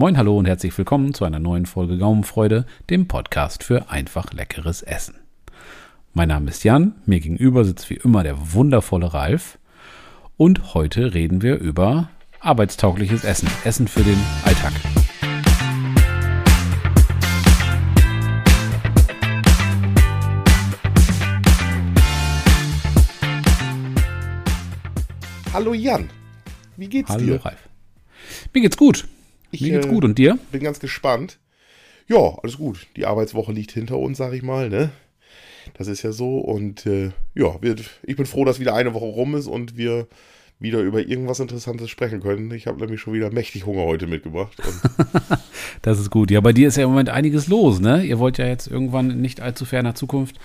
Moin, hallo und herzlich willkommen zu einer neuen Folge Gaumenfreude, dem Podcast für einfach leckeres Essen. Mein Name ist Jan, mir gegenüber sitzt wie immer der wundervolle Ralf und heute reden wir über arbeitstaugliches Essen, Essen für den Alltag. Hallo Jan, wie geht's Hallo dir? Ralf. Mir geht's gut. Ich, Mir geht's äh, gut und dir? Bin ganz gespannt. Ja, alles gut. Die Arbeitswoche liegt hinter uns, sag ich mal, ne? Das ist ja so und äh, ja, wir, ich bin froh, dass wieder eine Woche rum ist und wir wieder über irgendwas Interessantes sprechen können. Ich habe nämlich schon wieder mächtig Hunger heute mitgebracht. Das ist gut. Ja, bei dir ist ja im Moment einiges los, ne? Ihr wollt ja jetzt irgendwann in nicht allzu ferner Zukunft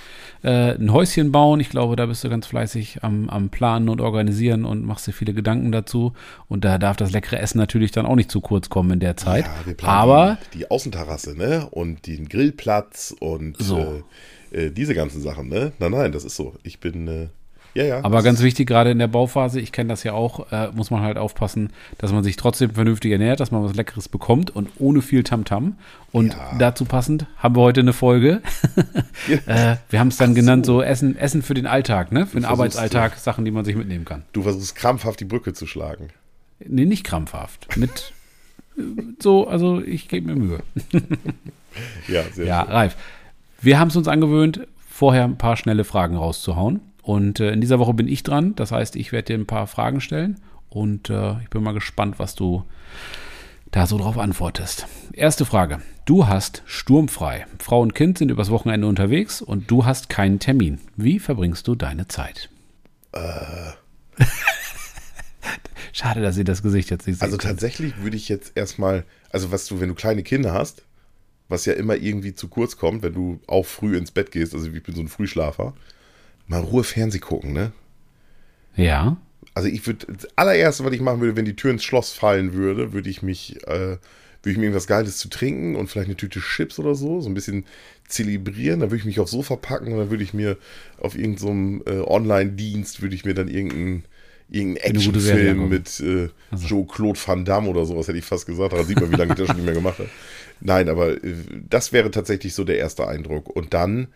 äh, ein Häuschen bauen. Ich glaube, da bist du ganz fleißig am, am Planen und Organisieren und machst dir viele Gedanken dazu. Und da darf das leckere Essen natürlich dann auch nicht zu kurz kommen in der Zeit. ja, wir planen Aber die, die Außenterrasse, ne? Und den Grillplatz und So. äh, äh, diese ganzen Sachen, ne? Nein, nein, das ist so. Ich bin, äh, ja, ja. Aber ganz wichtig, gerade in der Bauphase, ich kenne das ja auch, äh, muss man halt aufpassen, dass man sich trotzdem vernünftig ernährt, dass man was Leckeres bekommt und ohne viel Tamtam. Und Ja. dazu passend haben wir heute eine Folge. äh, wir haben es dann Ach genannt, so. so Essen, Essen für den Alltag, ne? Für den versuchst, Arbeitsalltag, Sachen, die man sich mitnehmen kann. Du versuchst krampfhaft die Brücke zu schlagen. Nee, nicht krampfhaft. Mit äh, so, also ich gebe mir Mühe. Ja, sehr Ja, schön. Ralf. Wir haben es uns angewöhnt, vorher ein paar schnelle Fragen rauszuhauen. Und äh, in dieser Woche bin ich dran. Das heißt, ich werde dir ein paar Fragen stellen. Und äh, ich bin mal gespannt, was du da so drauf antwortest. Erste Frage. Du hast sturmfrei. Frau und Kind sind übers Wochenende unterwegs und du hast keinen Termin. Wie verbringst du deine Zeit? Schade, dass ihr das Gesicht jetzt nicht seht. Also tatsächlich würde ich jetzt erstmal, also was du, wenn du kleine Kinder hast, was ja immer irgendwie zu kurz kommt, wenn du auch früh ins Bett gehst, also ich bin so ein Frühschlafer, mal Ruhe Fernseh gucken, ne? ja. Also ich würde, das allererste, was ich machen würde, wenn die Tür ins Schloss fallen würde, würde ich mich, äh, würde ich mir irgendwas Geiles zu trinken und vielleicht eine Tüte Chips oder so, so ein bisschen zelebrieren. Dann würde ich mich aufs Sofa packen und dann würde ich mir auf irgendeinem äh, Online-Dienst, würde ich mir dann irgendeinen irgendein Actionfilm mit äh, Joe-Claude Van Damme oder sowas, hätte ich fast gesagt. Da sieht man, wie lange ich das schon nicht mehr gemacht habe. Nein, aber äh, das wäre tatsächlich so der erste Eindruck. Und dann,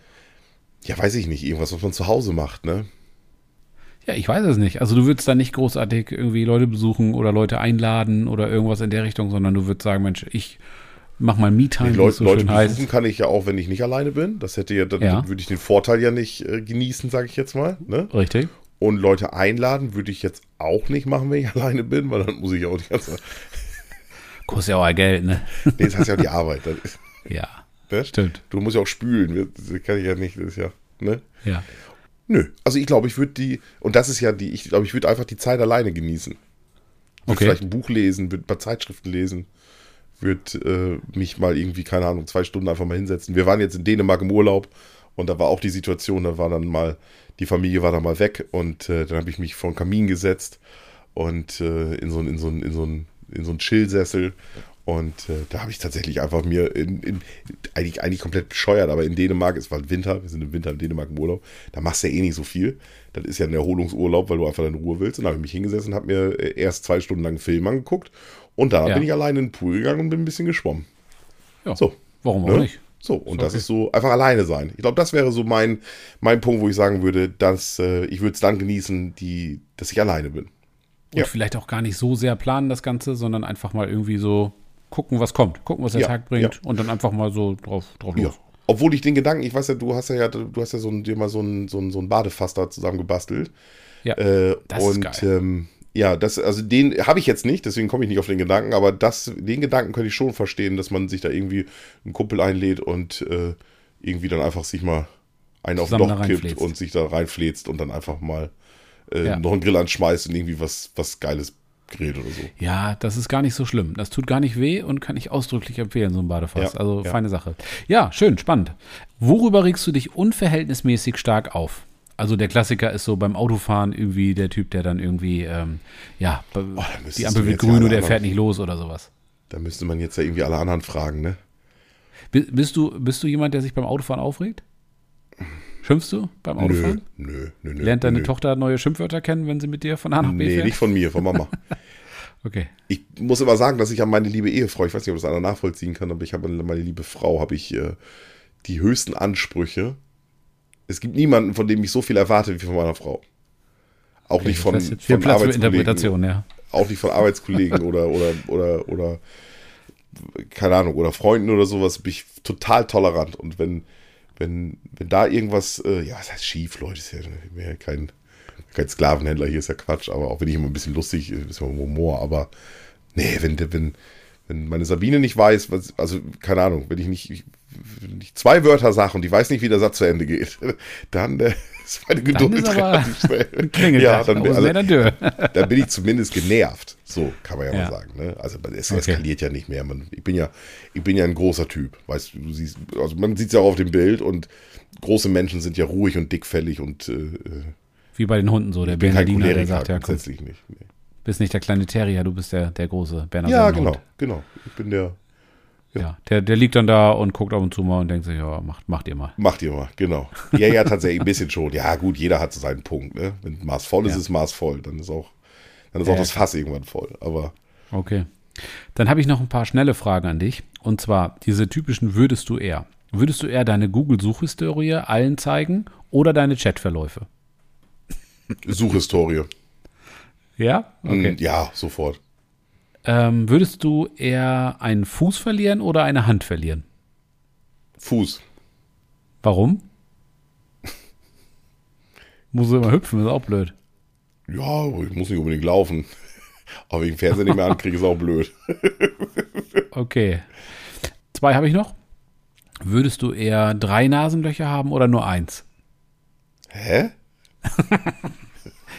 ja, weiß ich nicht, irgendwas, was man zu Hause macht, ne? Ja, ich weiß es nicht. Also du würdest da nicht großartig irgendwie Leute besuchen oder Leute einladen oder irgendwas in der Richtung, sondern du würdest sagen, Mensch, ich mach mal Me-Time, Leute, so Leute besuchen heißt. kann ich ja auch, wenn ich nicht alleine bin. Das hätte ja, dann Ja. würde ich den Vorteil ja nicht äh, genießen, sage ich jetzt mal. Ne? Richtig. Und Leute einladen würde ich jetzt auch nicht machen, wenn ich alleine bin, weil dann muss ich auch die ganze Zeit. Kostet ja auch Geld, ne? Nee, das heißt ja auch die Arbeit. Ja, ne? stimmt. Du musst ja auch spülen. Das kann ich ja nicht. Das ist ja. Ne? Ja. Nö. Also ich glaube, ich würde die. Und das ist ja die. Ich glaube, ich würde einfach die Zeit alleine genießen. Würde Okay. vielleicht ein Buch lesen, würde ein paar Zeitschriften lesen. Würde äh, mich mal irgendwie, keine Ahnung, zwei Stunden einfach mal hinsetzen. Wir waren jetzt in Dänemark im Urlaub und da war auch die Situation, da war dann mal, die Familie war da mal weg und äh, dann habe ich mich vor den Kamin gesetzt und äh, in so einen in so in so in so einen Chillsessel und äh, da habe ich tatsächlich einfach mir in, in, eigentlich, eigentlich komplett bescheuert, aber in Dänemark, es war Winter, wir sind im Winter in Dänemark im Urlaub, da machst du ja eh nicht so viel. Das ist ja ein Erholungsurlaub, weil du einfach in Ruhe willst. Und da habe ich mich hingesessen und habe mir äh, erst zwei Stunden lang einen Film angeguckt und danach Ja. bin ich alleine in den Pool gegangen und bin ein bisschen geschwommen. ja. So. Warum auch Ne? nicht? So, und Ist das okay. ist so einfach alleine sein. Ich glaube, das wäre so mein, mein Punkt, wo ich sagen würde, dass äh, ich würde es dann genießen, die, dass ich alleine bin. Und Ja. vielleicht auch gar nicht so sehr planen das Ganze, sondern einfach mal irgendwie so gucken, was kommt. Gucken, was der Ja, Tag bringt ja. und dann einfach mal so drauf, drauf Ja. los. Obwohl ich den Gedanken, ich weiß ja, du hast ja, du hast ja so ein, dir mal so ein, so ein, so ein Badefass da zusammen gebastelt. Ja, Äh, das ist und geil. Ähm, ja, das, also den habe ich jetzt nicht, deswegen komme ich nicht auf den Gedanken, aber das, den Gedanken könnte ich schon verstehen, dass man sich da irgendwie einen Kumpel einlädt und äh, irgendwie dann einfach sich mal einen auf den Doch kippt und sich da reinfläzt und dann einfach mal äh, Ja. noch einen Grill anschmeißt und irgendwie was, was Geiles grillt oder so. Ja, das ist gar nicht so schlimm. Das tut gar nicht weh und kann ich ausdrücklich empfehlen, so ein Badefass. Ja, also ja. feine Sache. Ja, schön, spannend. Worüber regst du dich unverhältnismäßig stark auf? Also der Klassiker ist so beim Autofahren irgendwie der Typ, der dann irgendwie, ähm, ja, Oh, die Ampel wird grün und er fährt nicht los oder sowas. Da müsste man jetzt ja irgendwie alle anderen fragen, ne? Bi- Bist du, bist du jemand, der sich beim Autofahren aufregt? Schimpfst du beim Autofahren? nö, nö, nö. Lernt deine nö. Tochter neue Schimpfwörter kennen, wenn sie mit dir von A nach B Nee, fährt? nicht von mir, von Mama. Okay. Ich muss immer sagen, dass ich an meine liebe Ehefrau, ich weiß nicht, ob das einer nachvollziehen kann, aber ich habe an meine liebe Frau, habe ich äh, die höchsten Ansprüche. Es gibt niemanden, von dem ich so viel erwarte wie von meiner Frau. Auch okay, nicht von, von Platz für Interpretation, ja. Auch nicht von Arbeitskollegen oder, oder, oder, oder, keine Ahnung, oder Freunden oder sowas, bin ich total tolerant. Und wenn, wenn, wenn da irgendwas, äh, ja, was heißt schief, Leute, ist ja, ja kein, kein Sklavenhändler, hier ist ja Quatsch, aber auch wenn ich immer ein bisschen lustig, ein bisschen Humor, aber nee, wenn, wenn, wenn meine Sabine nicht weiß, was, also keine Ahnung, wenn ich nicht, wenn ich zwei Wörter sage und die weiß nicht, wie der Satz zu Ende geht, dann äh, ist meine Geduld relativ schnell. ja, dann, also, dann, bin ich zumindest genervt. So kann man ja, ja. mal sagen. Ne? Also es okay. eskaliert ja nicht mehr. Man, ich bin ja, ich bin ja ein großer Typ. Weißt du, siehst, also man sieht es ja auch auf dem Bild und große Menschen sind ja ruhig und dickfällig und äh, äh wie bei den Hunden so, der Bernardiner, der sagt, ja, komm, nicht. Nee. bist nicht der kleine Terrier, du bist der, der große Bernhard. Ja, genau, genau. Ich bin der. Ja. ja, der, der liegt dann da und guckt ab und zu mal und denkt sich, ja, macht, macht ihr mal. Macht ihr mal, genau. Ja, ja, tatsächlich ein bisschen schon. Ja, gut, jeder hat so seinen Punkt, ne? Wenn Maß voll ist, ja. ist Maß voll. Dann ist auch, dann ist auch das Fass irgendwann voll. Aber. Okay. Dann habe ich noch ein paar schnelle Fragen an dich. Und zwar diese typischen würdest du eher. Würdest du eher deine Google-Suchhistorie allen zeigen oder deine Chatverläufe? Suchhistorie. Ja? Okay. Ja, sofort. Ähm, würdest du eher einen Fuß verlieren oder eine Hand verlieren? Fuß. Warum? muss immer hüpfen, ist auch blöd. Ja, ich muss nicht unbedingt laufen. Aber wenn ich den Fernseher nicht mehr ankriege, ist auch blöd. okay. Zwei habe ich noch. Würdest du eher drei Nasenlöcher haben oder nur eins? Hä? ja,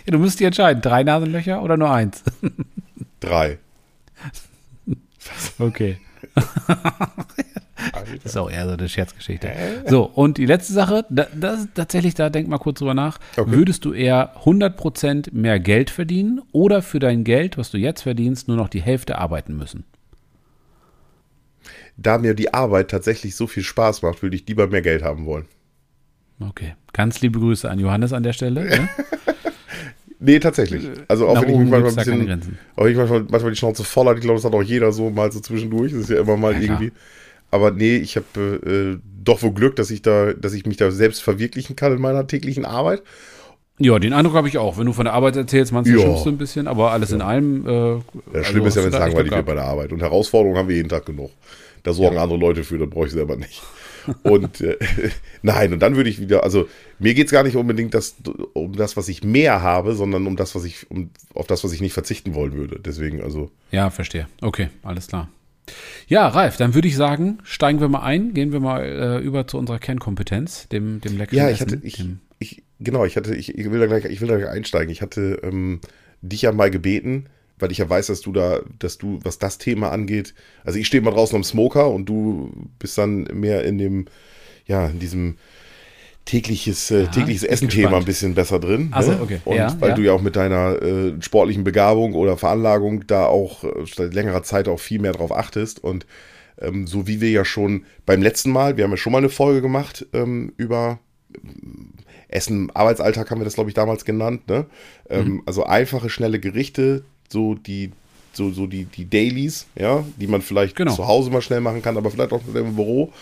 du müsst dich entscheiden, drei Nasenlöcher oder nur eins? Drei. Okay. das ist auch eher so eine Scherzgeschichte. So, und die letzte Sache, das, das tatsächlich, da denk mal kurz drüber nach. Okay. Würdest du eher 100% mehr Geld verdienen oder für dein Geld, was du jetzt verdienst, nur noch die Hälfte arbeiten müssen? Da mir die Arbeit tatsächlich so viel Spaß macht, würde ich lieber mehr Geld haben wollen. Okay. Ganz liebe Grüße an Johannes an der Stelle. Ne? nee, tatsächlich. Also auch Nach wenn ich manchmal ein bisschen, auch ich manchmal, manchmal die Schnauze voll hat, ich glaube, das hat auch jeder so mal so zwischendurch. Das ist ja immer mal ja, irgendwie. Aber nee, ich habe äh, doch wohl Glück, dass ich da, dass ich mich da selbst verwirklichen kann in meiner täglichen Arbeit. Ja, den Eindruck habe ich auch. Wenn du von der Arbeit erzählst, manchmal ja. schimpfst du ein bisschen, aber alles ja. in allem. Äh, ja, schlimm also ist ja, wenn es langweilig wird bei der Arbeit. Und Herausforderungen haben wir jeden Tag genug. Da sorgen ja. andere Leute für, das brauche ich selber nicht. Und äh, nein, und dann würde ich wieder, also mir geht es gar nicht unbedingt das, um das, was ich mehr habe, sondern um das, was ich, um, auf das, was ich nicht verzichten wollen würde. Deswegen, also. Ja, verstehe. Okay, alles klar. Ja, Ralf, dann würde ich sagen, steigen wir mal ein, gehen wir mal äh, über zu unserer Kernkompetenz, dem, dem leckeren Ja, ich Essen, hatte, ich, ich, genau, ich hatte, ich, ich will da gleich, ich will da gleich einsteigen. Ich hatte ähm, dich ja mal gebeten, weil ich ja weiß, dass du da, dass du, was das Thema angeht, also ich stehe mal draußen am Smoker und du bist dann mehr in dem, ja, in diesem tägliches, äh, tägliches Essen-Thema ein bisschen besser drin. Also, ne? okay. Und ja, weil ja. du ja auch mit deiner äh, sportlichen Begabung oder Veranlagung da auch äh, seit längerer Zeit auch viel mehr drauf achtest und ähm, so wie wir ja schon beim letzten Mal, wir haben ja schon mal eine Folge gemacht ähm, über Essen, Arbeitsalltag haben wir das, glaube ich, damals genannt. Ne? Ähm, mhm. Also einfache, schnelle Gerichte, so die, so, so die, die Dailies, ja, die man vielleicht genau. zu Hause mal schnell machen kann, aber vielleicht auch im Büro.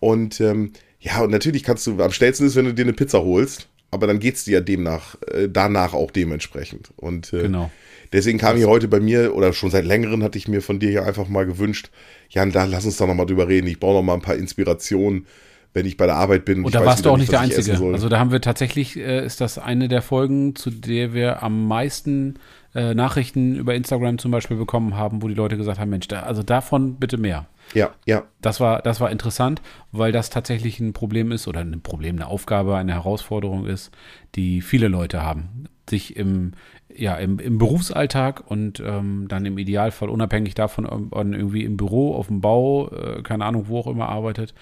Und ähm, ja, und natürlich kannst du, am schnellsten ist, wenn du dir eine Pizza holst, aber dann geht es dir ja demnach, äh, danach auch dementsprechend. Und äh, genau. deswegen kam hier heute bei mir, oder schon seit längerem hatte ich mir von dir ja einfach mal gewünscht, Jan, da lass uns doch nochmal drüber reden. Ich brauche noch mal ein paar Inspirationen wenn ich bei der Arbeit bin. Und, und da warst du auch nicht der Einzige. Also da haben wir tatsächlich, äh, ist das eine der Folgen, zu der wir am meisten äh, Nachrichten über Instagram zum Beispiel bekommen haben, wo die Leute gesagt haben, Mensch, da, also davon bitte mehr. Ja, ja. Das war, das war interessant, weil das tatsächlich ein Problem ist oder ein Problem, eine Aufgabe, eine Herausforderung ist, die viele Leute haben. Sich im, ja, im, im Berufsalltag und ähm, dann im Idealfall unabhängig davon, ob man irgendwie im Büro, auf dem Bau, äh, keine Ahnung, wo auch immer arbeitet,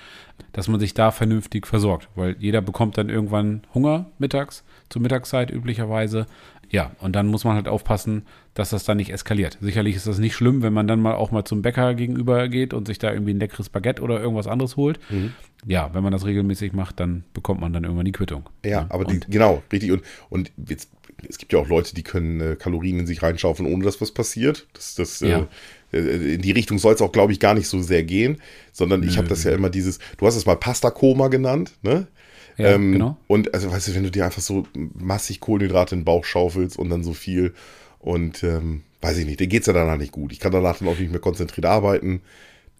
dass man sich da vernünftig versorgt. Weil jeder bekommt dann irgendwann Hunger mittags, zur Mittagszeit üblicherweise. Ja, und dann muss man halt aufpassen, dass das dann nicht eskaliert. Sicherlich ist das nicht schlimm, wenn man dann mal auch mal zum Bäcker gegenüber geht und sich da irgendwie ein leckeres Baguette oder irgendwas anderes holt. Mhm. Ja, wenn man das regelmäßig macht, dann bekommt man dann irgendwann die Quittung. Ja, aber die, genau, richtig. Und, und jetzt es gibt ja auch Leute, die können äh, Kalorien in sich reinschaufeln, ohne dass was passiert. Das, das, ja. äh, äh in die Richtung soll es auch, glaube ich, gar nicht so sehr gehen, sondern ich habe das ja immer dieses, du hast es mal Pasta-Koma genannt, ne? Ja, ähm, genau. Und also, weißt du, wenn du dir einfach so massig Kohlenhydrate in den Bauch schaufelst und dann so viel und ähm, weiß ich nicht, dir geht es ja danach nicht gut. Ich kann danach dann auch nicht mehr konzentriert arbeiten.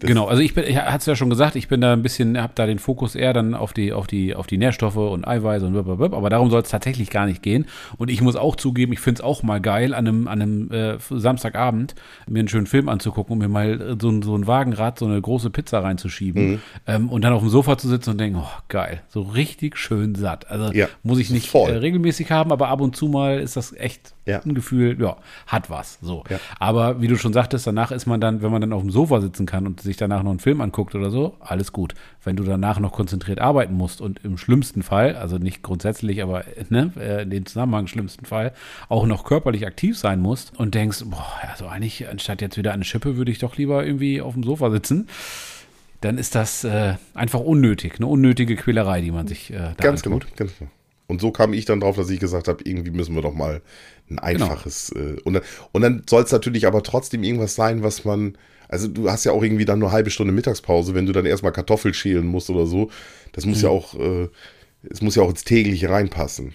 Das genau, also ich bin, ich hatte es ja schon gesagt, ich bin da ein bisschen, habe da den Fokus eher dann auf die, auf die, auf die Nährstoffe und Eiweiße und blablabla, aber darum soll es tatsächlich gar nicht gehen. Und ich muss auch zugeben, ich finde es auch mal geil, an einem, an einem äh, Samstagabend mir einen schönen Film anzugucken und mir mal so, so ein Wagenrad, so eine große Pizza reinzuschieben mhm. ähm, und dann auf dem Sofa zu sitzen und denken, oh geil, so richtig schön satt. Also ja, muss ich nicht äh, regelmäßig haben, aber ab und zu mal ist das echt ja. ein Gefühl, ja, hat was. So. Ja. Aber wie du schon sagtest, danach ist man dann, wenn man dann auf dem Sofa sitzen kann und sich danach noch einen Film anguckt oder so, alles gut. Wenn du danach noch konzentriert arbeiten musst und im schlimmsten Fall, also nicht grundsätzlich, aber ne, äh, in dem Zusammenhang schlimmsten Fall, auch noch körperlich aktiv sein musst und denkst, boah, also eigentlich, anstatt jetzt wieder eine Schippe, würde ich doch lieber irgendwie auf dem Sofa sitzen dann ist das äh, einfach unnötig, eine unnötige Quälerei, die man sich äh, da Ganz anguckt. gut, ganz gut. Und so kam ich dann drauf, dass ich gesagt habe, irgendwie müssen wir doch mal ein genau. einfaches. Genau. Äh, und, und dann soll es natürlich aber trotzdem irgendwas sein, was man. Also du hast ja auch irgendwie dann nur eine halbe Stunde Mittagspause, wenn du dann erstmal Kartoffel schälen musst oder so. Das muss mhm. ja auch, äh, es muss ja auch ins tägliche reinpassen.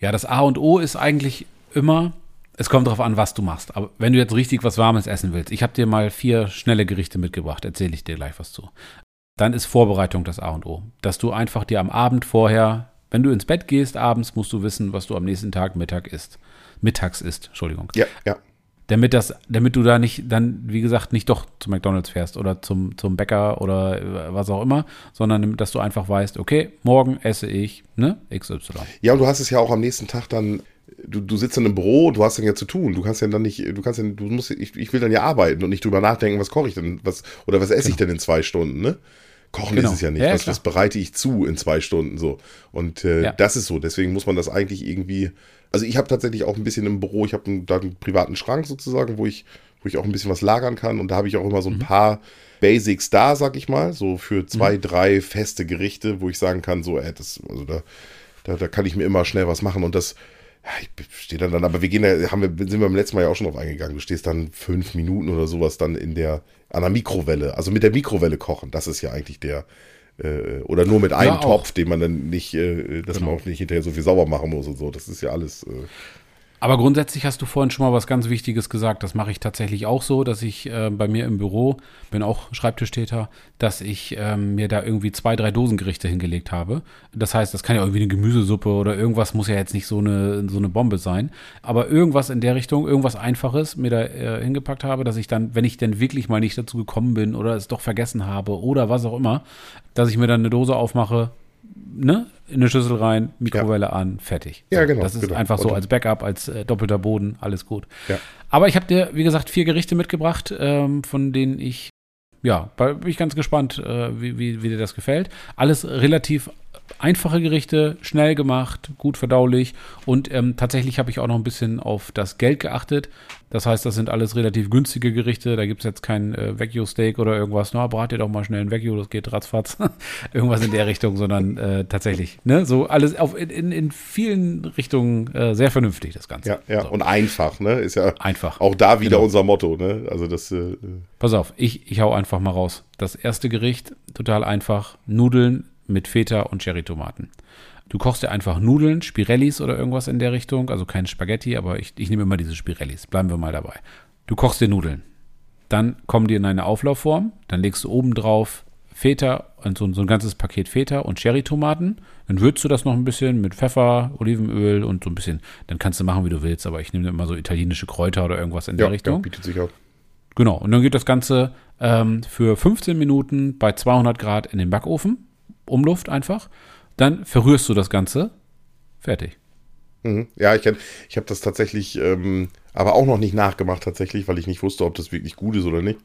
Ja, das A und O ist eigentlich immer, es kommt darauf an, was du machst. Aber wenn du jetzt richtig was Warmes essen willst, ich habe dir mal vier schnelle Gerichte mitgebracht, erzähle ich dir gleich was zu. Dann ist Vorbereitung das A und O. Dass du einfach dir am Abend vorher wenn du ins Bett gehst abends, musst du wissen, was du am nächsten Tag Mittag isst. Mittags isst, Entschuldigung. Ja, ja. Damit das, damit du da nicht, dann, wie gesagt, nicht doch zu McDonalds fährst oder zum, zum Bäcker oder was auch immer, sondern dass du einfach weißt, okay, morgen esse ich, ne, XY. Ja, und du hast es ja auch am nächsten Tag dann du, du sitzt dann im Büro, du hast dann ja zu tun. Du kannst ja dann nicht, du kannst ja, du musst, ich, ich will dann ja arbeiten und nicht drüber nachdenken, was koche ich denn, was, oder was esse genau. ich denn in zwei Stunden, ne? Kochen genau. ist es ja nicht. Ja, was, was, bereite ich zu in zwei Stunden so? Und äh, ja. das ist so. Deswegen muss man das eigentlich irgendwie. Also ich habe tatsächlich auch ein bisschen im Büro, ich habe da einen privaten Schrank sozusagen, wo ich, wo ich auch ein bisschen was lagern kann. Und da habe ich auch immer so ein mhm. paar Basics da, sag ich mal, so für zwei, mhm. drei feste Gerichte, wo ich sagen kann, so, äh, das, also da, da, da kann ich mir immer schnell was machen. Und das, ja, ich stehe dann dann, aber wir gehen da, haben wir, sind wir beim letzten Mal ja auch schon drauf eingegangen. Du stehst dann fünf Minuten oder sowas dann in der, an der Mikrowelle. Also mit der Mikrowelle kochen, das ist ja eigentlich der, äh, oder nur mit einem ja, Topf, den man dann nicht, äh, dass genau. man auch nicht hinterher so viel sauber machen muss und so. Das ist ja alles. Äh, aber grundsätzlich hast du vorhin schon mal was ganz Wichtiges gesagt. Das mache ich tatsächlich auch so, dass ich äh, bei mir im Büro, bin auch Schreibtischtäter, dass ich ähm, mir da irgendwie zwei, drei Dosengerichte hingelegt habe. Das heißt, das kann ja irgendwie eine Gemüsesuppe oder irgendwas muss ja jetzt nicht so eine, so eine Bombe sein. Aber irgendwas in der Richtung, irgendwas Einfaches mir da äh, hingepackt habe, dass ich dann, wenn ich denn wirklich mal nicht dazu gekommen bin oder es doch vergessen habe oder was auch immer, dass ich mir dann eine Dose aufmache, ne, in eine Schüssel rein, Mikrowelle ja. an, fertig. Ja, genau. Das ist genau. einfach so als Backup, als äh, doppelter Boden, alles gut. Ja. Aber ich habe dir, wie gesagt, vier Gerichte mitgebracht, ähm, von denen ich, ja, bin ich ganz gespannt, äh, wie, wie, wie dir das gefällt. Alles relativ einfache Gerichte, schnell gemacht, gut verdaulich und ähm, tatsächlich habe ich auch noch ein bisschen auf das Geld geachtet. Das heißt, das sind alles relativ günstige Gerichte. Da gibt es jetzt kein äh, Vecchio-Steak oder irgendwas. Na, brat ihr doch mal schnell ein Vecchio, das geht ratzfatz. irgendwas in der Richtung, sondern äh, tatsächlich, ne, so alles auf, in, in vielen Richtungen äh, sehr vernünftig, das Ganze. Ja, ja, so. und einfach, ne, ist ja einfach. auch da wieder genau. unser Motto, ne, also das. Äh, Pass auf, ich, ich hau einfach mal raus. Das erste Gericht, total einfach, Nudeln mit Feta und Cherrytomaten. Du kochst dir einfach Nudeln, Spirellis oder irgendwas in der Richtung, also kein Spaghetti, aber ich, ich nehme immer diese Spirellis. Bleiben wir mal dabei. Du kochst dir Nudeln. Dann kommen die in eine Auflaufform. Dann legst du oben drauf Feta und so, so ein ganzes Paket Feta und Cherrytomaten. Dann würzt du das noch ein bisschen mit Pfeffer, Olivenöl und so ein bisschen. Dann kannst du machen, wie du willst, aber ich nehme immer so italienische Kräuter oder irgendwas in ja, der Richtung. Ja, bietet sich auch. Genau, und dann geht das Ganze ähm, für 15 Minuten bei 200 Grad in den Backofen. Umluft einfach. Dann verrührst du das Ganze. Fertig. Mhm. Ja, ich, ich habe das tatsächlich, ähm, aber auch noch nicht nachgemacht tatsächlich, weil ich nicht wusste, ob das wirklich gut ist oder nicht.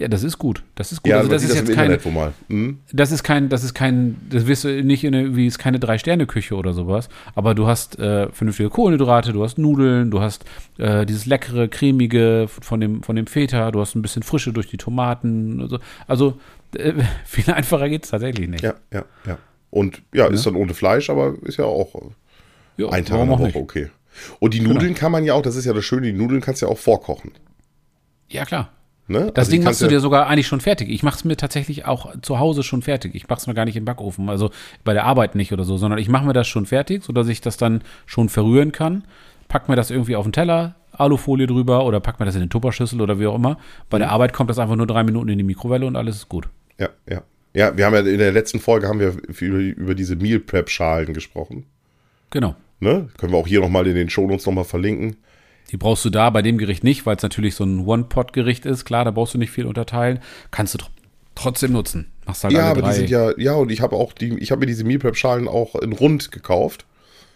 Ja, das ist gut. Das ist gut. Ja, also das ist das jetzt kein. Hm? Das ist kein, das ist kein, das wirst du nicht in eine, wie ist keine drei Sterne Küche oder sowas. Aber du hast äh, vernünftige Kohlenhydrate, du hast Nudeln, du hast äh, dieses leckere, cremige von dem von dem Feta, du hast ein bisschen Frische durch die Tomaten. Also, also äh, viel einfacher geht es tatsächlich nicht. Ja, ja, ja. Und ja, ja, ist dann ohne Fleisch, aber ist ja auch ja, ein Tag in der Woche okay. Und die Nudeln kann man ja auch, das ist ja das Schöne, die Nudeln kannst du ja auch vorkochen. Ja, klar. Ne? Das Also Ding machst du ja- dir sogar eigentlich schon fertig. Ich mache es mir tatsächlich auch zu Hause schon fertig. Ich mache es mir gar nicht im Backofen, also bei der Arbeit nicht oder so, sondern ich mache mir das schon fertig, sodass ich das dann schon verrühren kann. Pack mir das irgendwie auf den Teller, Alufolie drüber oder pack mir das in den Tupperschüssel oder wie auch immer. Bei Mhm. der Arbeit kommt das einfach nur drei Minuten in die Mikrowelle und alles ist gut. Ja, ja. Ja, wir haben ja in der letzten Folge haben wir über, über diese Meal Prep Schalen gesprochen. Genau. Ne? Können wir auch hier nochmal in den Shownotes nochmal verlinken. Die brauchst du da bei dem Gericht nicht, weil es natürlich so ein One-Pot-Gericht ist. Klar, da brauchst du nicht viel unterteilen. Kannst du tr trotzdem nutzen. Machst halt Ja, aber drei. die sind ja, ja, und ich habe auch die, ich habe mir diese Meal Prep Schalen auch in rund gekauft.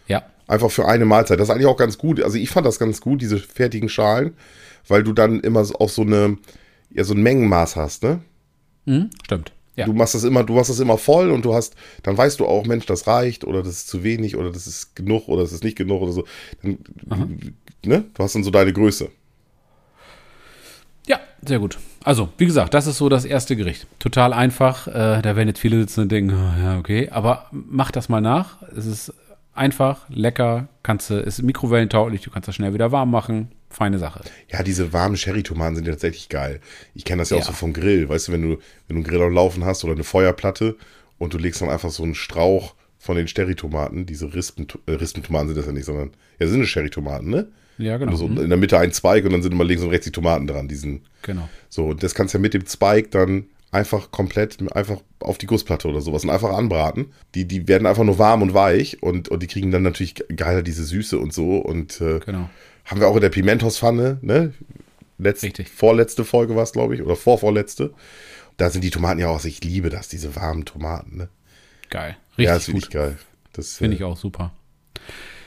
ja, Einfach für eine Mahlzeit. Das ist eigentlich auch ganz gut. Also ich fand das ganz gut, diese fertigen Schalen, weil du dann immer so- auch so eine, ja, so ein Mengenmaß hast, ne? mhm, stimmt. Ja. Du machst das immer, du machst das immer voll und du hast, dann weißt du auch, Mensch, das reicht oder das ist zu wenig oder das ist genug oder das ist nicht genug oder so. Dann, ne? Du hast dann so deine Größe. Ja, sehr gut. Also, wie gesagt, das ist so das erste Gericht. Total einfach. Äh, da werden jetzt viele sitzen und denken, oh, ja, okay. Aber mach das mal nach. Es ist einfach, lecker, kannst du, ist mikrowellentauglich, du kannst das schnell wieder warm machen. Feine Sache. Ja, diese warmen Sherry-Tomaten sind ja tatsächlich geil. Ich kenne das ja, Ja. auch so vom Grill. Weißt du, wenn du, wenn du einen Grill am Laufen hast oder eine Feuerplatte und du legst dann einfach so einen Strauch von den Sherry-Tomaten, diese Rispen, äh, Rispentomaten sind das ja nicht, sondern, ja, sind es Sherry-Tomaten, ne? Ja, genau. So Mhm. in der Mitte ein Zweig und dann sind immer links und rechts die Tomaten dran, diesen, Genau. so, und das kannst du ja mit dem Zweig dann einfach komplett einfach auf die Gussplatte oder sowas und einfach anbraten. Die, die werden einfach nur warm und weich und, und die kriegen dann natürlich geiler diese Süße und so und äh, Genau. haben wir auch in der Pimentos-Pfanne, ne? Letz, Richtig. Vorletzte Folge war es, glaube ich, oder vorvorletzte. Da sind die Tomaten ja auch, also ich liebe das, diese warmen Tomaten, ne? Geil. Richtig ja, das finde gut. ich geil. Das Finde äh, ich auch super.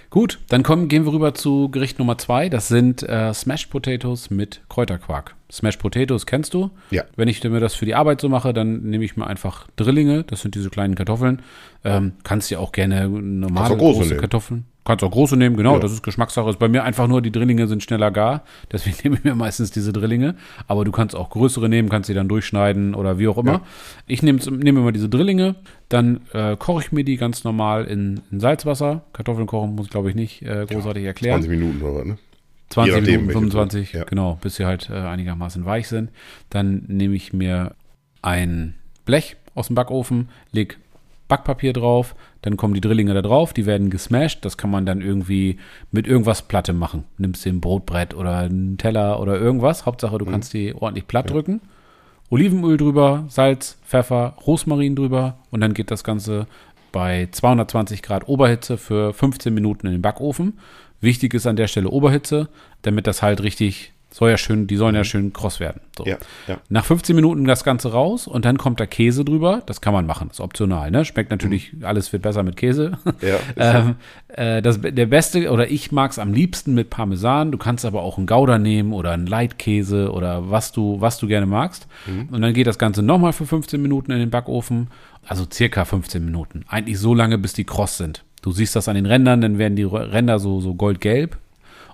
Gut, dann kommen, gehen wir rüber zu Gericht Nummer zwei. Das sind äh, Smashed Potatoes mit Kräuterquark. Smashed Potatoes kennst du? Ja. Wenn ich mir das für die Arbeit so mache, dann nehme ich mir einfach Drillinge. Das sind diese kleinen Kartoffeln. Ähm, kannst ja auch gerne normale große große. Kartoffeln. Kannst auch große nehmen, genau. Ja. Das ist Geschmackssache. Ist bei mir einfach nur, die Drillinge sind schneller gar. Deswegen nehme ich mir meistens diese Drillinge. Aber du kannst auch größere nehmen, kannst sie dann durchschneiden oder wie auch immer. Ja. Ich nehme nehme immer diese Drillinge, dann äh, koche ich mir die ganz normal in, in Salzwasser. Kartoffeln kochen muss ich, glaube ich, nicht äh, großartig erklären. 20 Minuten oder ne? 20 Je nachdem, Minuten, welche 25, Form. Ja. genau, bis sie halt äh, einigermaßen weich sind. Dann nehme ich mir ein Blech aus dem Backofen, leg Backpapier drauf, dann kommen die Drillinge da drauf, die werden gesmashed. Das kann man dann irgendwie mit irgendwas Platte machen. Nimmst dir ein Brotbrett oder einen Teller oder irgendwas. Hauptsache, du Mhm. kannst die ordentlich platt drücken. Olivenöl drüber, Salz, Pfeffer, Rosmarin drüber und dann geht das Ganze bei 220 Grad Oberhitze für 15 Minuten in den Backofen. Wichtig ist an der Stelle Oberhitze, damit das halt richtig, soll ja schön, die sollen ja schön kross werden. So. Ja, ja. Nach 15 Minuten das Ganze raus und dann kommt der Käse drüber. Das kann man machen, ist optional. Ne? Schmeckt natürlich, alles wird besser mit Käse. Ja, ähm, äh, das, der beste, oder ich mag es am liebsten mit Parmesan. Du kannst aber auch einen Gouda nehmen oder einen Leitkäse oder was du, was du gerne magst. Und dann geht das Ganze nochmal für 15 Minuten in den Backofen. Also circa 15 Minuten. Eigentlich so lange, bis die kross sind. Du siehst das an den Rändern, dann werden die Ränder so, so goldgelb.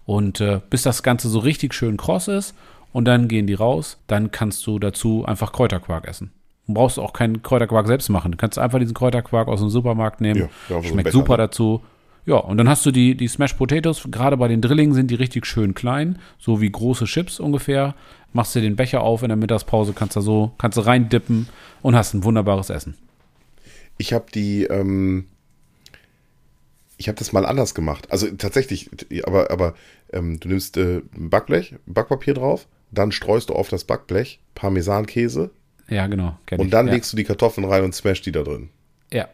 Und äh, bis das Ganze so richtig schön kross ist und dann gehen die raus, dann kannst du dazu einfach Kräuterquark essen. Du brauchst auch keinen Kräuterquark selbst machen. Du kannst einfach diesen Kräuterquark aus dem Supermarkt nehmen. Ja, so ein Schmeckt Becher, super ne? dazu. Ja, und dann hast du die, die Smash Potatoes, gerade bei den Drillingen sind die richtig schön klein, so wie große Chips ungefähr. Machst dir den Becher auf in der Mittagspause, kannst da so, kannst du reindippen und hast ein wunderbares Essen. Ich habe die, ähm, ich habe das mal anders gemacht. Also tatsächlich, aber, aber ähm, du nimmst äh, Backblech, Backpapier drauf, dann streust du auf das Backblech Parmesankäse Ja, genau. und ich. dann ja. legst du die Kartoffeln rein und smash die da drin. Ja.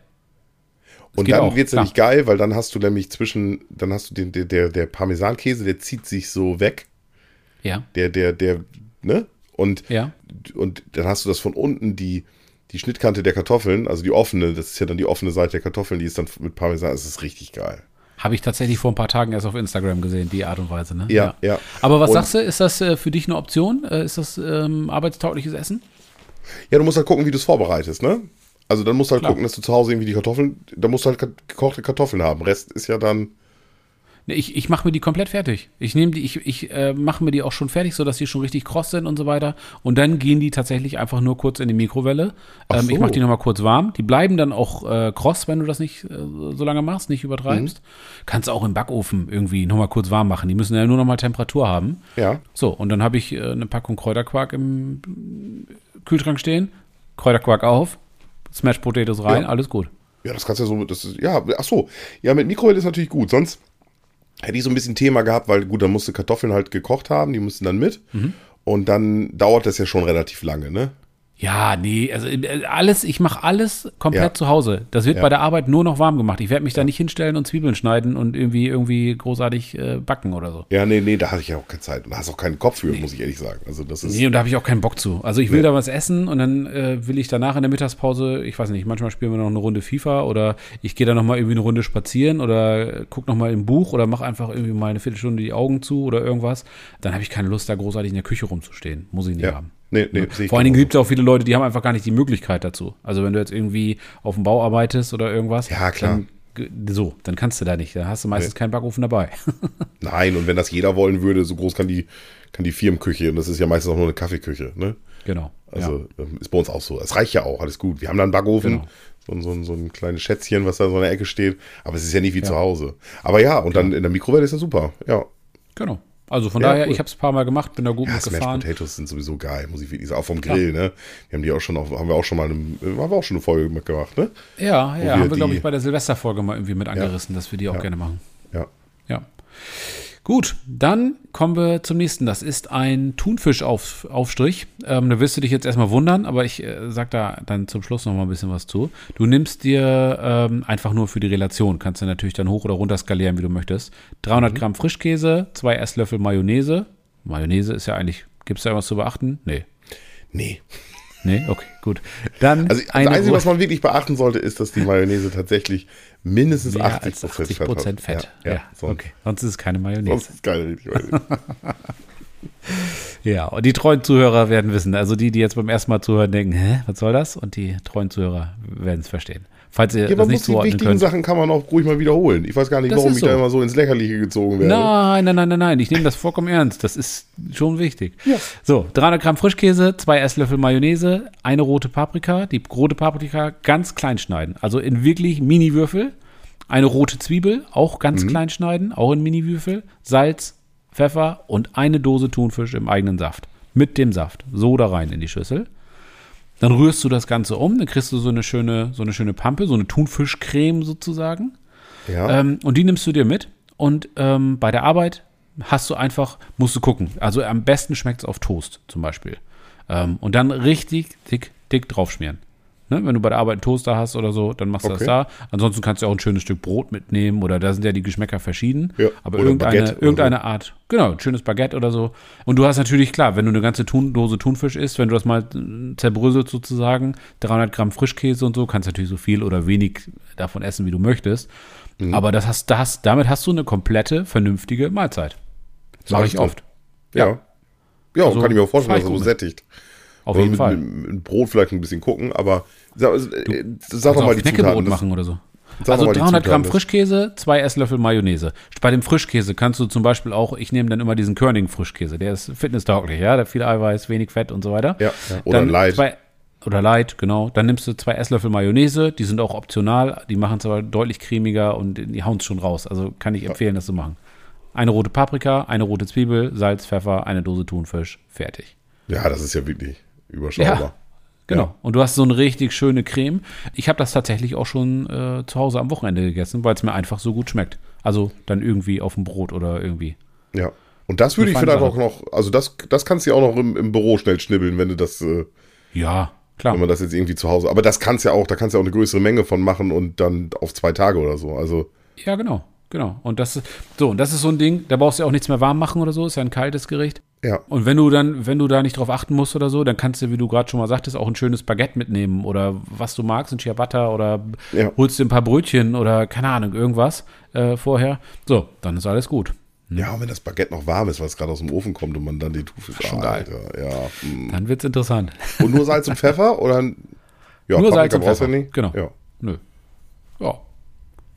Und dann wird es nämlich geil, weil dann hast du nämlich zwischen, dann hast du den, der, der, der Parmesankäse, der zieht sich so weg. Ja. Der, der, der, ne? Und, Ja. und dann hast du das von unten, die, die Schnittkante der Kartoffeln, also die offene, das ist ja dann die offene Seite der Kartoffeln, die ist dann mit Parmesan, das ist richtig geil. Habe ich tatsächlich vor ein paar Tagen erst auf Instagram gesehen, die Art und Weise, ne? Ja, ja. Aber was Und- sagst du, ist das äh, für dich eine Option? Äh, ist das ähm, arbeitstaugliches Essen? Ja, du musst halt gucken, wie du es vorbereitest, ne? Also dann musst du halt Klar. gucken, dass du zu Hause irgendwie die Kartoffeln, da musst du halt gekochte Kartoffeln haben. Rest ist ja dann, Ich, ich mache mir die komplett fertig. Ich nehme die, ich, ich äh, mache mir die auch schon fertig, sodass die schon richtig kross sind und so weiter. Und dann gehen die tatsächlich einfach nur kurz in die Mikrowelle. Ähm, so. Ich mache die nochmal kurz warm. Die bleiben dann auch äh, kross, wenn du das nicht äh, so lange machst, nicht übertreibst. Mhm. Kannst auch im Backofen irgendwie nochmal kurz warm machen. Die müssen ja nur nochmal Temperatur haben. Ja. So, und dann habe ich äh, eine Packung Kräuterquark im Kühlschrank stehen. Kräuterquark auf, Smash Potatoes rein, Ja. alles gut. Ja, das kannst du ja so, das ist, ja, ach so. Ja, mit Mikrowelle ist natürlich gut. Sonst hätte ich so ein bisschen Thema gehabt, weil gut, dann musste Kartoffeln halt gekocht haben, die mussten dann mit. Mhm. Und dann dauert das ja schon relativ lange, ne? Ja, nee, also äh, alles, ich mache alles komplett Ja. zu Hause. Das wird Ja. bei der Arbeit nur noch warm gemacht. Ich werde mich da nicht hinstellen und Zwiebeln schneiden und irgendwie irgendwie großartig äh, backen oder so. Ja, nee, nee, da hatte ich ja auch keine Zeit. Und da hast auch keinen Kopf für, muss ich ehrlich sagen. Also das ist. Nee, und da habe ich auch keinen Bock zu. Also ich will da was essen und dann äh, will ich danach in der Mittagspause, ich weiß nicht, manchmal spielen wir noch eine Runde FIFA oder ich gehe da noch mal irgendwie eine Runde spazieren oder guck noch mal im Buch oder mache einfach irgendwie mal eine Viertelstunde die Augen zu oder irgendwas. Dann habe ich keine Lust, da großartig in der Küche rumzustehen. Muss ich nicht ja. haben. Nee, nee, Vor allen Dingen gibt es auch viele Leute, die haben einfach gar nicht die Möglichkeit dazu. Also wenn du jetzt irgendwie auf dem Bau arbeitest oder irgendwas, Ja, klar. Dann, so, dann kannst du da nicht. Da hast du meistens keinen Backofen dabei. Nein, und wenn das jeder wollen würde, so groß kann die, kann die Firmenküche, und das ist ja meistens auch nur eine Kaffeeküche, ne? genau. Also ähm, ist bei uns auch so. Es reicht ja auch, alles gut. Wir haben da einen Backofen, Genau. so, ein- so, so ein kleines Schätzchen, was da so in der Ecke steht. Aber es ist ja nicht wie zu Hause. Aber ja, und dann in der Mikrowelle ist ja super. Ja. Genau. Also von Ja, daher, cool. ich habe es ein paar Mal gemacht, bin da gut Ja, mit Smashed. Potatoes sind sowieso geil, muss ich wirklich sagen. Auch vom Grill, ne? Wir haben die auch schon, auf, haben wir auch schon mal, eine, haben wir auch schon eine Folge mitgemacht, ne? Ja, wir ja, haben wir, glaube ich, bei der Silvesterfolge mal irgendwie mit angerissen, dass wir die auch gerne machen. Ja. Ja. Gut, dann kommen wir zum nächsten. Das ist ein Thunfischaufstrich. Ähm, da wirst du dich jetzt erstmal wundern, aber ich äh, sag da dann zum Schluss noch mal ein bisschen was zu. Du nimmst dir ähm, einfach nur für die Relation, kannst du natürlich dann hoch oder runter skalieren, wie du möchtest. 300 Gramm Frischkäse, zwei Esslöffel Mayonnaise. Mayonnaise ist ja eigentlich, gibt es da was zu beachten? Nee. Nee. Nee, okay, gut. Dann Also das Einzige, was man wirklich beachten sollte, ist, dass die Mayonnaise tatsächlich mindestens mehr 80 als 80 Fett Prozent. Fett. Ja, ja, Ja, sonst, okay. Sonst ist es keine Mayonnaise. sonst ist weiß ich. Ja, und die treuen Zuhörer werden wissen. Also die, die jetzt beim ersten Mal zuhören, denken, hä, was soll das? Und die treuen Zuhörer werden es verstehen. Falls ihr Ja, das nicht muss die zuordnen wichtigen könnt. Sachen kann man auch ruhig mal wiederholen. Ich weiß gar nicht, Das warum ich da so. immer so ins Lächerliche gezogen werde. Nein, nein, nein, nein, nein. Ich nehme das vollkommen ernst. Das ist schon wichtig. Ja. So, 300 Gramm Frischkäse, zwei Esslöffel Mayonnaise, eine rote Paprika. Die rote Paprika ganz klein schneiden. Also in wirklich Mini-Würfel. Eine rote Zwiebel, auch ganz klein schneiden, auch in Mini-Würfel. Salz, Pfeffer und eine Dose Thunfisch im eigenen Saft. Mit dem Saft. So da rein in die Schüssel. Dann rührst du das Ganze um, dann kriegst du so eine schöne, so eine schöne Pampe, so eine Thunfischcreme sozusagen. Ja. Ähm, und die nimmst du dir mit. Und ähm, bei der Arbeit hast du einfach, musst du gucken. Also am besten schmeckt es auf Toast zum Beispiel. Ähm, und dann richtig dick, dick draufschmieren. Ne? Wenn du bei der Arbeit einen Toaster hast oder so, dann machst du Okay. das da. Ansonsten kannst du auch ein schönes Stück Brot mitnehmen oder da sind ja die Geschmäcker verschieden. Ja, Aber oder irgendeine, irgendeine Art, genau, ein schönes Baguette oder so. Und du hast natürlich, klar, wenn du eine ganze Thun Dose Thunfisch isst, wenn du das mal äh, zerbröselst sozusagen, 300 Gramm Frischkäse und so, kannst du natürlich so viel oder wenig davon essen, wie du möchtest. Mhm. Aber das hast, das, damit hast du eine komplette, vernünftige Mahlzeit. Mache ich du. oft. ja. Ja, Also, kann ich mir auch vorstellen, dass er so sättigt. Auf jeden mit, Fall. Mit, mit Brot vielleicht ein bisschen gucken, aber sag, äh, sag Kannst doch mal die Knäckebrot Zutaten. Machen oder so. Sag also doch mal die 300 Gramm. Frischkäse, zwei Esslöffel Mayonnaise. Bei dem Frischkäse kannst du zum Beispiel auch, ich nehme dann immer diesen Körning-Frischkäse, der ist fitnesstauglich, ja, der viel Eiweiß, wenig Fett und so weiter. Ja, ja. Oder Dann Light. Zwei, oder Light, genau. Dann nimmst du zwei Esslöffel Mayonnaise, die sind auch optional, die machen es aber deutlich cremiger und die hauen es schon raus. Also kann ich empfehlen, das zu machen. Eine rote Paprika, eine rote Zwiebel, Salz, Pfeffer, eine Dose Thunfisch, fertig. Ja, das ist ja wirklich überschaubar. Genau. Ja. Und du hast so eine richtig schöne Creme. Ich habe das tatsächlich auch schon äh, zu Hause am Wochenende gegessen, weil es mir einfach so gut schmeckt. Also dann irgendwie auf dem Brot oder irgendwie. Ja. Und das würde ich vielleicht auch noch, also das, das kannst du ja auch noch im, im Büro schnell schnibbeln, wenn du das, äh, Ja, klar. wenn man das jetzt irgendwie zu Hause, aber das kannst ja auch, da kannst du ja auch eine größere Menge von machen und dann auf zwei Tage oder so. Also, Ja, genau. Genau. Und das ist so, und das ist so ein Ding, da brauchst du ja auch nichts mehr warm machen oder so, ist ja ein kaltes Gericht. Ja. Und wenn du dann, wenn du da nicht drauf achten musst oder so, dann kannst du, wie du gerade schon mal sagtest, auch ein schönes Baguette mitnehmen oder was du magst, ein Ciabatta oder Ja. holst dir ein paar Brötchen oder keine Ahnung, irgendwas äh, vorher. So, dann ist alles gut. Ja, und wenn das Baguette noch warm ist, weil es gerade aus dem Ofen kommt und man dann die Thunfisch Schon geil. Alter, Ja. mm. Dann wird's interessant. Und nur Salz und Pfeffer oder? Ja, Nur Paprika Salz und Pfeffer. nicht. Genau. Ja. Nö. Ja.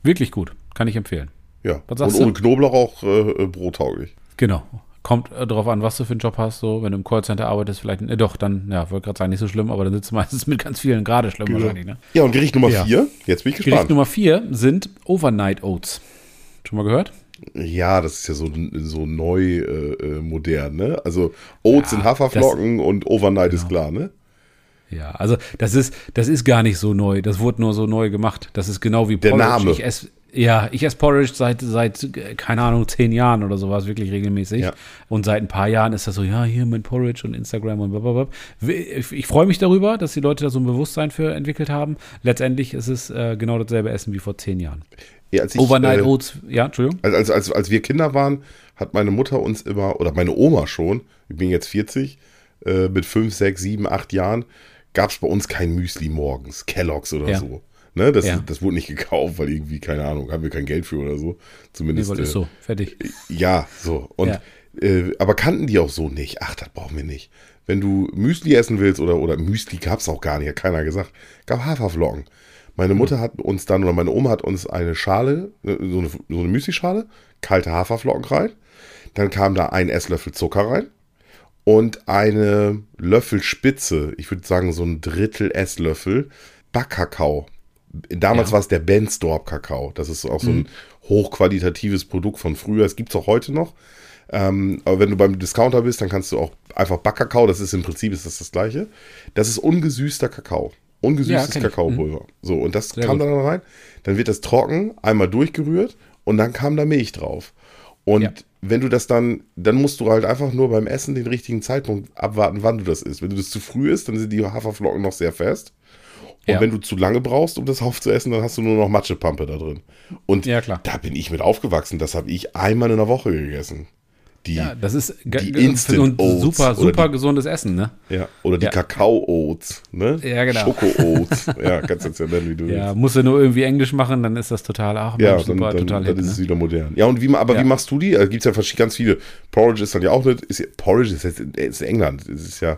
Wirklich gut. Kann ich empfehlen. Ja. Was Und sagst ohne du? Knoblauch auch äh, äh, brottauglich. Genau. Kommt äh, drauf an, was du für einen Job hast. So, wenn du im Callcenter arbeitest, vielleicht, äh, doch, dann, ja, wollte gerade sagen, nicht so schlimm, aber dann sitzt du meistens mit ganz vielen gerade schlimm wahrscheinlich, ne? Ja, und Gericht Nummer Ja. vier. Jetzt bin ich Gericht gespannt. Nummer vier sind Overnight Oats. Schon mal gehört? Ja, das ist ja so, so neu äh, äh, modern, ne? Also Oats Ja, in Haferflocken und Overnight ist klar, ne? Ja, also das ist, das ist gar nicht so neu. Das wurde nur so neu gemacht. Das ist genau wie Der Porridge. Name. Ich esse, ja, ich esse Porridge seit, seit, keine Ahnung, zehn Jahren oder sowas, wirklich regelmäßig. Ja. Und seit ein paar Jahren ist das so, ja, hier mein Porridge und Instagram und blablabla. Ich, ich freue mich darüber, dass die Leute da so ein Bewusstsein für entwickelt haben. Letztendlich ist es äh, genau dasselbe Essen wie vor zehn Jahren. Ja, als ich, Overnight äh, Oats, ja, Entschuldigung. als, als, als, als wir Kinder waren, hat meine Mutter uns immer, oder meine Oma schon, ich bin jetzt 40, äh, mit 5, 6, 7, 8 Jahren, gab es bei uns kein Müsli morgens, Kelloggs oder Ja. so. Ne, das, Ja. das wurde nicht gekauft, weil irgendwie, keine Ahnung, haben wir kein Geld für oder so. Nee, Zumindest. weil äh, ist so, fertig. Ja, so. Und, Ja. Äh, aber kannten die auch so nicht. Ach, das brauchen wir nicht. Wenn du Müsli essen willst oder, oder Müsli gab es auch gar nicht, hat keiner gesagt. Gab Haferflocken. Meine Mutter hat uns dann, oder meine Oma hat uns eine Schale, äh, so eine, so eine Müslischale, kalte Haferflocken rein. Dann kam da ein Esslöffel Zucker rein und eine Löffelspitze, ich würde sagen so ein Drittel Esslöffel Backkakao. Damals Ja. war es der Bensdorp Kakao. Das ist auch so ein hochqualitatives Produkt von früher. Es gibt es auch heute noch. Ähm, aber wenn du beim Discounter bist, dann kannst du auch einfach Backkakao, das ist im Prinzip ist das, das gleiche. Das ist ungesüßter Kakao. Ja, Ungesüßtes ich. Kakaopulver. So, und das Sehr kam gut. dann rein. Dann wird das trocken, einmal durchgerührt und dann kam da Milch drauf. Und Ja. wenn du das dann, dann musst du halt einfach nur beim Essen den richtigen Zeitpunkt abwarten, wann du das isst. Wenn du das zu früh isst, dann sind die Haferflocken noch sehr fest. Und Ja. wenn du zu lange brauchst, um das aufzuessen, dann hast du nur noch Matschepampe da drin. Und Ja, klar. da bin ich mit aufgewachsen. Das habe ich einmal in der Woche gegessen. Die, Ja, das ist die Instant Oats super, super die- gesundes Essen, ne? ja, oder die Ja. Kakao-Oats, ne? Ja, genau. Schoko-Oats. ja, kannst du jetzt ja nennen, wie du Ja, willst. musst du nur irgendwie Englisch machen, dann ist das total, ach, Ja, dann, super, dann, total dann hip, ist es ne? wieder modern. Ja, und wie, aber Ja. wie machst du die? Da gibt es ja verschi- ganz viele. Porridge ist dann ja auch nicht. Ist, ja- Porridge ist jetzt ist England. Das ist ja,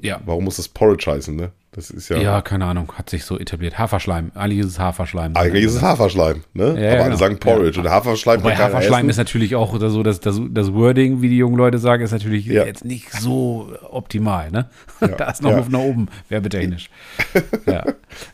Ja. warum muss das Porridge heißen, ne? Das ist ja. Ja, keine Ahnung, hat sich so etabliert. Haferschleim, eigentlich ist es Haferschleim. Eigentlich ist es Haferschleim, ne? Ja, aber ja, alle genau. sagen Porridge. Und Haferschleim keiner Haferschleim essen. ist natürlich auch so, dass das, das Wording, wie die jungen Leute sagen, ist natürlich Ja. jetzt nicht so optimal, ne? Ja. Da ist noch Ja. Luft nach oben, werbetechnisch. ja.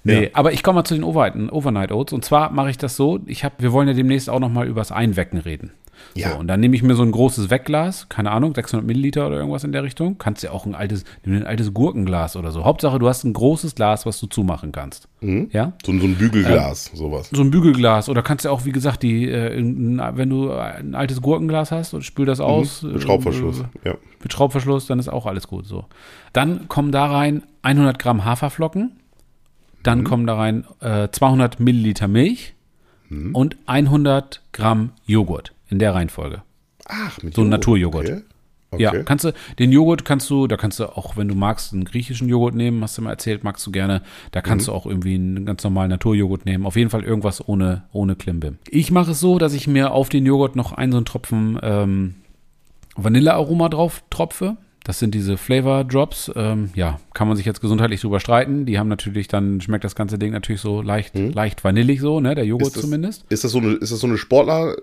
Nee, Ja. aber ich komme mal zu den Overnight, Oats. Und zwar mache ich das so, ich habe, wir wollen ja demnächst auch noch mal übers Einwecken reden. Ja. So, und dann nehme ich mir so ein großes Wegglas, keine Ahnung, 600 Milliliter oder irgendwas in der Richtung. Kannst ja auch ein altes, nimm ein altes Gurkenglas oder so. Hauptsache, du hast ein großes Glas, was du zumachen kannst. Mhm. Ja? So, so ein Bügelglas, sowas. so ein Bügelglas oder kannst ja auch, wie gesagt, die, äh, in- wenn du ein altes Gurkenglas hast und spül das aus. Mhm. Mit Schraubverschluss. Äh, Ja. mit Schraubverschluss, dann ist auch alles gut so. Dann kommen da rein 100 Gramm Haferflocken, dann Mhm. kommen da rein äh, 200 Milliliter Milch Mhm. und 100 Gramm Joghurt in der Reihenfolge. Ach, mit So ein Naturjoghurt. Okay. okay. Ja, kannst du, den Joghurt kannst du, da kannst du auch, wenn du magst, einen griechischen Joghurt nehmen, hast du mal erzählt, magst du gerne. Da kannst Mhm. du auch irgendwie einen ganz normalen Naturjoghurt nehmen. Auf jeden Fall irgendwas ohne, ohne Klimbim. Ich mache es so, dass ich mir auf den Joghurt noch einen so einen Tropfen ähm, Vanillearoma drauf tropfe. Das sind diese Flavor Drops. Ähm, ja, kann man sich jetzt gesundheitlich drüber streiten. Die haben natürlich dann, schmeckt das ganze Ding natürlich so leicht, leicht vanillig so, ne? Der Joghurt Mhm. Ist das- zumindest. Ist das so eine, ist das so eine Sportler,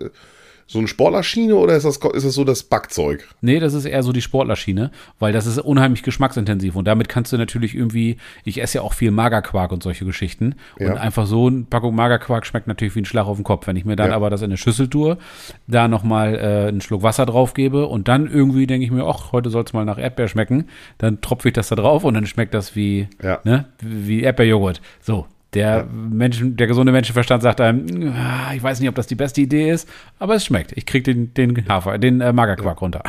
so eine Sportlerschiene oder ist das, ist das so das Backzeug? Nee, das ist eher so die Sportlerschiene, weil das ist unheimlich geschmacksintensiv und damit kannst du natürlich irgendwie, ich esse ja auch viel Magerquark und solche Geschichten und Ja. einfach so eine Packung Magerquark schmeckt natürlich wie ein Schlag auf den Kopf. Wenn ich mir dann Ja. aber das in eine Schüssel tue, da nochmal äh, einen Schluck Wasser drauf gebe und dann irgendwie denke ich mir, ach, heute soll es mal nach Erdbeer schmecken, dann tropfe ich das da drauf und dann schmeckt das wie, Ja. ne, wie Erdbeerjoghurt. So. Der, Menschen, der gesunde Menschenverstand sagt einem, ah, ich weiß nicht, ob das die beste Idee ist, aber es schmeckt. Ich krieg den, den Hafer, den äh, Magerquark runter.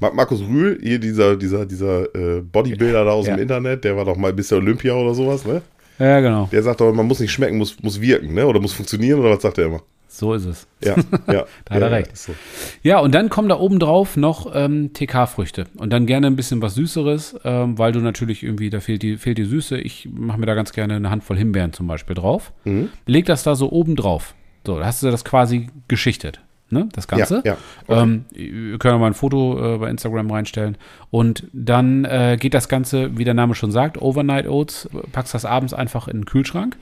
Mar- Markus Rühl, hier dieser, dieser, dieser äh, Bodybuilder da aus Ja. dem Internet, der war doch mal Mr. Olympia oder sowas, ne? Ja, genau. Der sagt doch, man muss nicht schmecken, muss, muss wirken, ne? Oder muss funktionieren, oder was sagt er immer? So ist es. Ja, ja. Da hat er ja, recht. ist so. Ja, und dann kommen da oben drauf noch ähm, TK-Früchte. Und dann gerne ein bisschen was Süßeres, ähm, weil du natürlich irgendwie, da fehlt die, fehlt die Süße. Ich mache mir da ganz gerne eine Handvoll Himbeeren zum Beispiel drauf. Mhm. Leg das da so oben drauf. So, da hast du das quasi geschichtet. Ne, das Ganze. Ja, ja. Okay. Ähm, wir können mal ein Foto äh, bei Instagram reinstellen. Und dann äh, geht das Ganze, wie der Name schon sagt, Overnight Oats, packst das abends einfach in den Kühlschrank.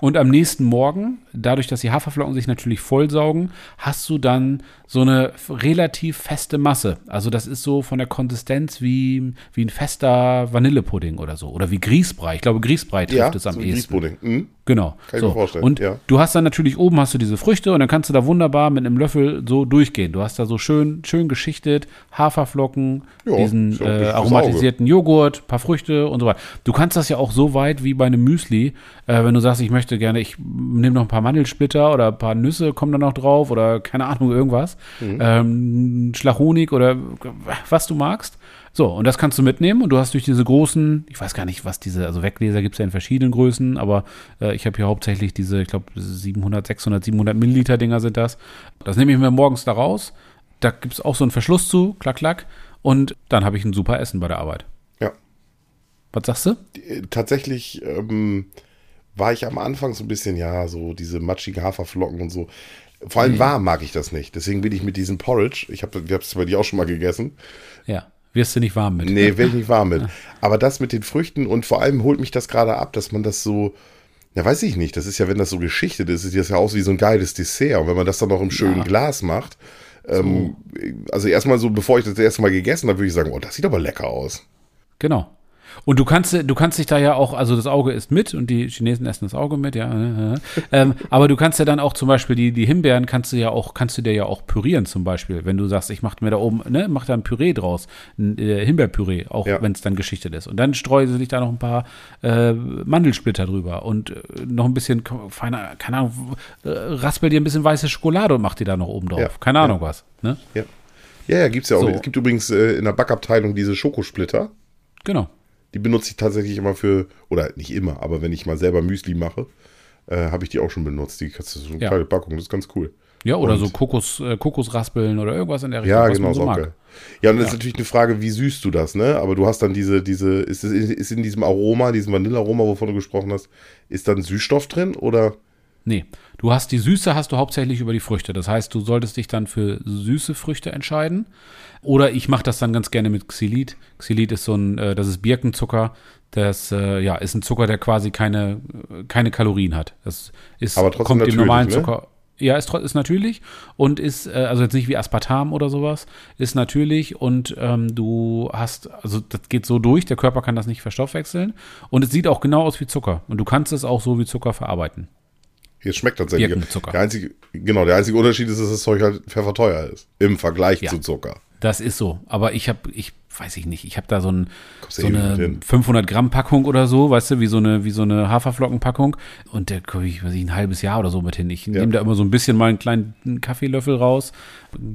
Und am nächsten Morgen, dadurch, dass die Haferflocken sich natürlich vollsaugen, hast du dann so eine relativ feste Masse. Also das ist so von der Konsistenz wie, wie ein fester Vanillepudding oder so. Oder wie Grießbrei. Ich glaube, Grießbrei trifft Ja, es am so ehesten. Grießpudding. Mhm. Genau. Kann ich so. mir vorstellen, Und ja. du hast dann natürlich oben hast du diese Früchte und dann kannst du da wunderbar mit einem Löffel so durchgehen. Du hast da so schön, schön geschichtet, Haferflocken, Ja, diesen äh, aromatisierten Joghurt, paar Früchte und so weiter. Du kannst das ja auch so weit wie bei einem Müsli, äh, wenn du sagst, ich möchte gerne, ich nehme noch ein paar Mandelsplitter oder ein paar Nüsse kommen da noch drauf oder keine Ahnung, irgendwas. Mhm. Ähm, Schlag Honig oder was du magst. So, und das kannst du mitnehmen und du hast durch diese großen, ich weiß gar nicht, was diese, also Weggläser gibt es ja in verschiedenen Größen, aber äh, ich habe hier hauptsächlich diese, ich glaube 700, 600, 700 Milliliter Dinger sind das. Das nehme ich mir morgens da raus. Da gibt es auch so einen Verschluss zu, klack, klack. Und dann habe ich ein super Essen bei der Arbeit. Ja. Was sagst du? Äh, Tatsächlich ähm, war ich am Anfang so ein bisschen, ja, so diese matschigen Haferflocken und so. Vor allem warm mag ich das nicht. Deswegen bin ich mit diesem Porridge, ich habe es bei dir auch schon mal gegessen. Ja. Wirst du nicht warm mit? Nee, wäre ich nicht warm mit. Aber das mit den Früchten und vor allem holt mich das gerade ab, dass man das so, ja, weiß ich nicht, das ist ja, wenn das so geschichtet ist, sieht das ja aus wie so ein geiles Dessert. Und wenn man das dann noch im schönen Ja. Glas macht, ähm, also erstmal so, bevor ich das erste Mal gegessen habe, würde ich sagen, oh, das sieht aber lecker aus. Genau. Und du kannst, du kannst dich da ja auch, also das Auge ist mit und die Chinesen essen das Auge mit, ja. äh, äh. ähm, aber du kannst ja dann auch zum Beispiel die, die Himbeeren kannst du ja auch, kannst du dir ja auch pürieren zum Beispiel, wenn du sagst, ich mache mir da oben, ne, mach da ein Püree draus, ein äh, Himbeerpüree, auch Ja. wenn es dann geschichtet ist. Und dann streue ich da noch ein paar äh, Mandelsplitter drüber und äh, noch ein bisschen feiner, keine Ahnung, äh, raspel dir ein bisschen weiße Schokolade und mach die da noch oben drauf. Ja. Keine Ahnung was, ne? Ja. Ja, ja, gibt's ja auch. So. Es gibt übrigens äh, in der Backabteilung diese Schokosplitter. Genau. Die benutze ich tatsächlich immer für, oder nicht immer, aber wenn ich mal selber Müsli mache, äh, habe ich die auch schon benutzt. Die kannst du so eine Ja. kleine Packung, das ist ganz cool. Ja, oder Und- so Kokos, äh, Kokosraspeln oder irgendwas in der Richtung, Ja, genau, so mag. geil. Ja, und das ist natürlich eine Frage, wie süßt du das, ne? Aber du hast dann diese, diese, ist, ist in diesem Aroma, diesem Vanillearoma, wovon du gesprochen hast, ist dann Süßstoff drin oder? Nee, du hast die Süße hast du hauptsächlich über die Früchte. Das heißt, du solltest dich dann für süße Früchte entscheiden. Oder ich mache das dann ganz gerne mit Xylit. Xylit ist so ein, äh, das ist Birkenzucker. Das äh, ja, ist ein Zucker, der quasi keine, äh, keine Kalorien hat. Das ist, Aber trotzdem kommt dem normalen ne? Zucker. Ja, ist, ist natürlich und ist, also jetzt nicht wie Aspartam oder sowas, ist natürlich und ähm, du hast, also das geht so durch, der Körper kann das nicht verstoffwechseln und es sieht auch genau aus wie Zucker und du kannst es auch so wie Zucker verarbeiten. Jetzt schmeckt tatsächlich. Der einzige, genau, der einzige Unterschied ist, dass das Zeug halt pfefferteuer ist. Im Vergleich Ja. zu Zucker. Das ist so. Aber ich habe, ich weiß ich nicht, ich habe da so, ein, so ewig eine mit hin. 500 Gramm Packung oder so, weißt du, wie so eine, wie so eine Haferflockenpackung. Und da komme ich, weiß ich, ein halbes Jahr oder so mit hin. Ich nehme da immer so ein bisschen mal einen kleinen Kaffeelöffel raus,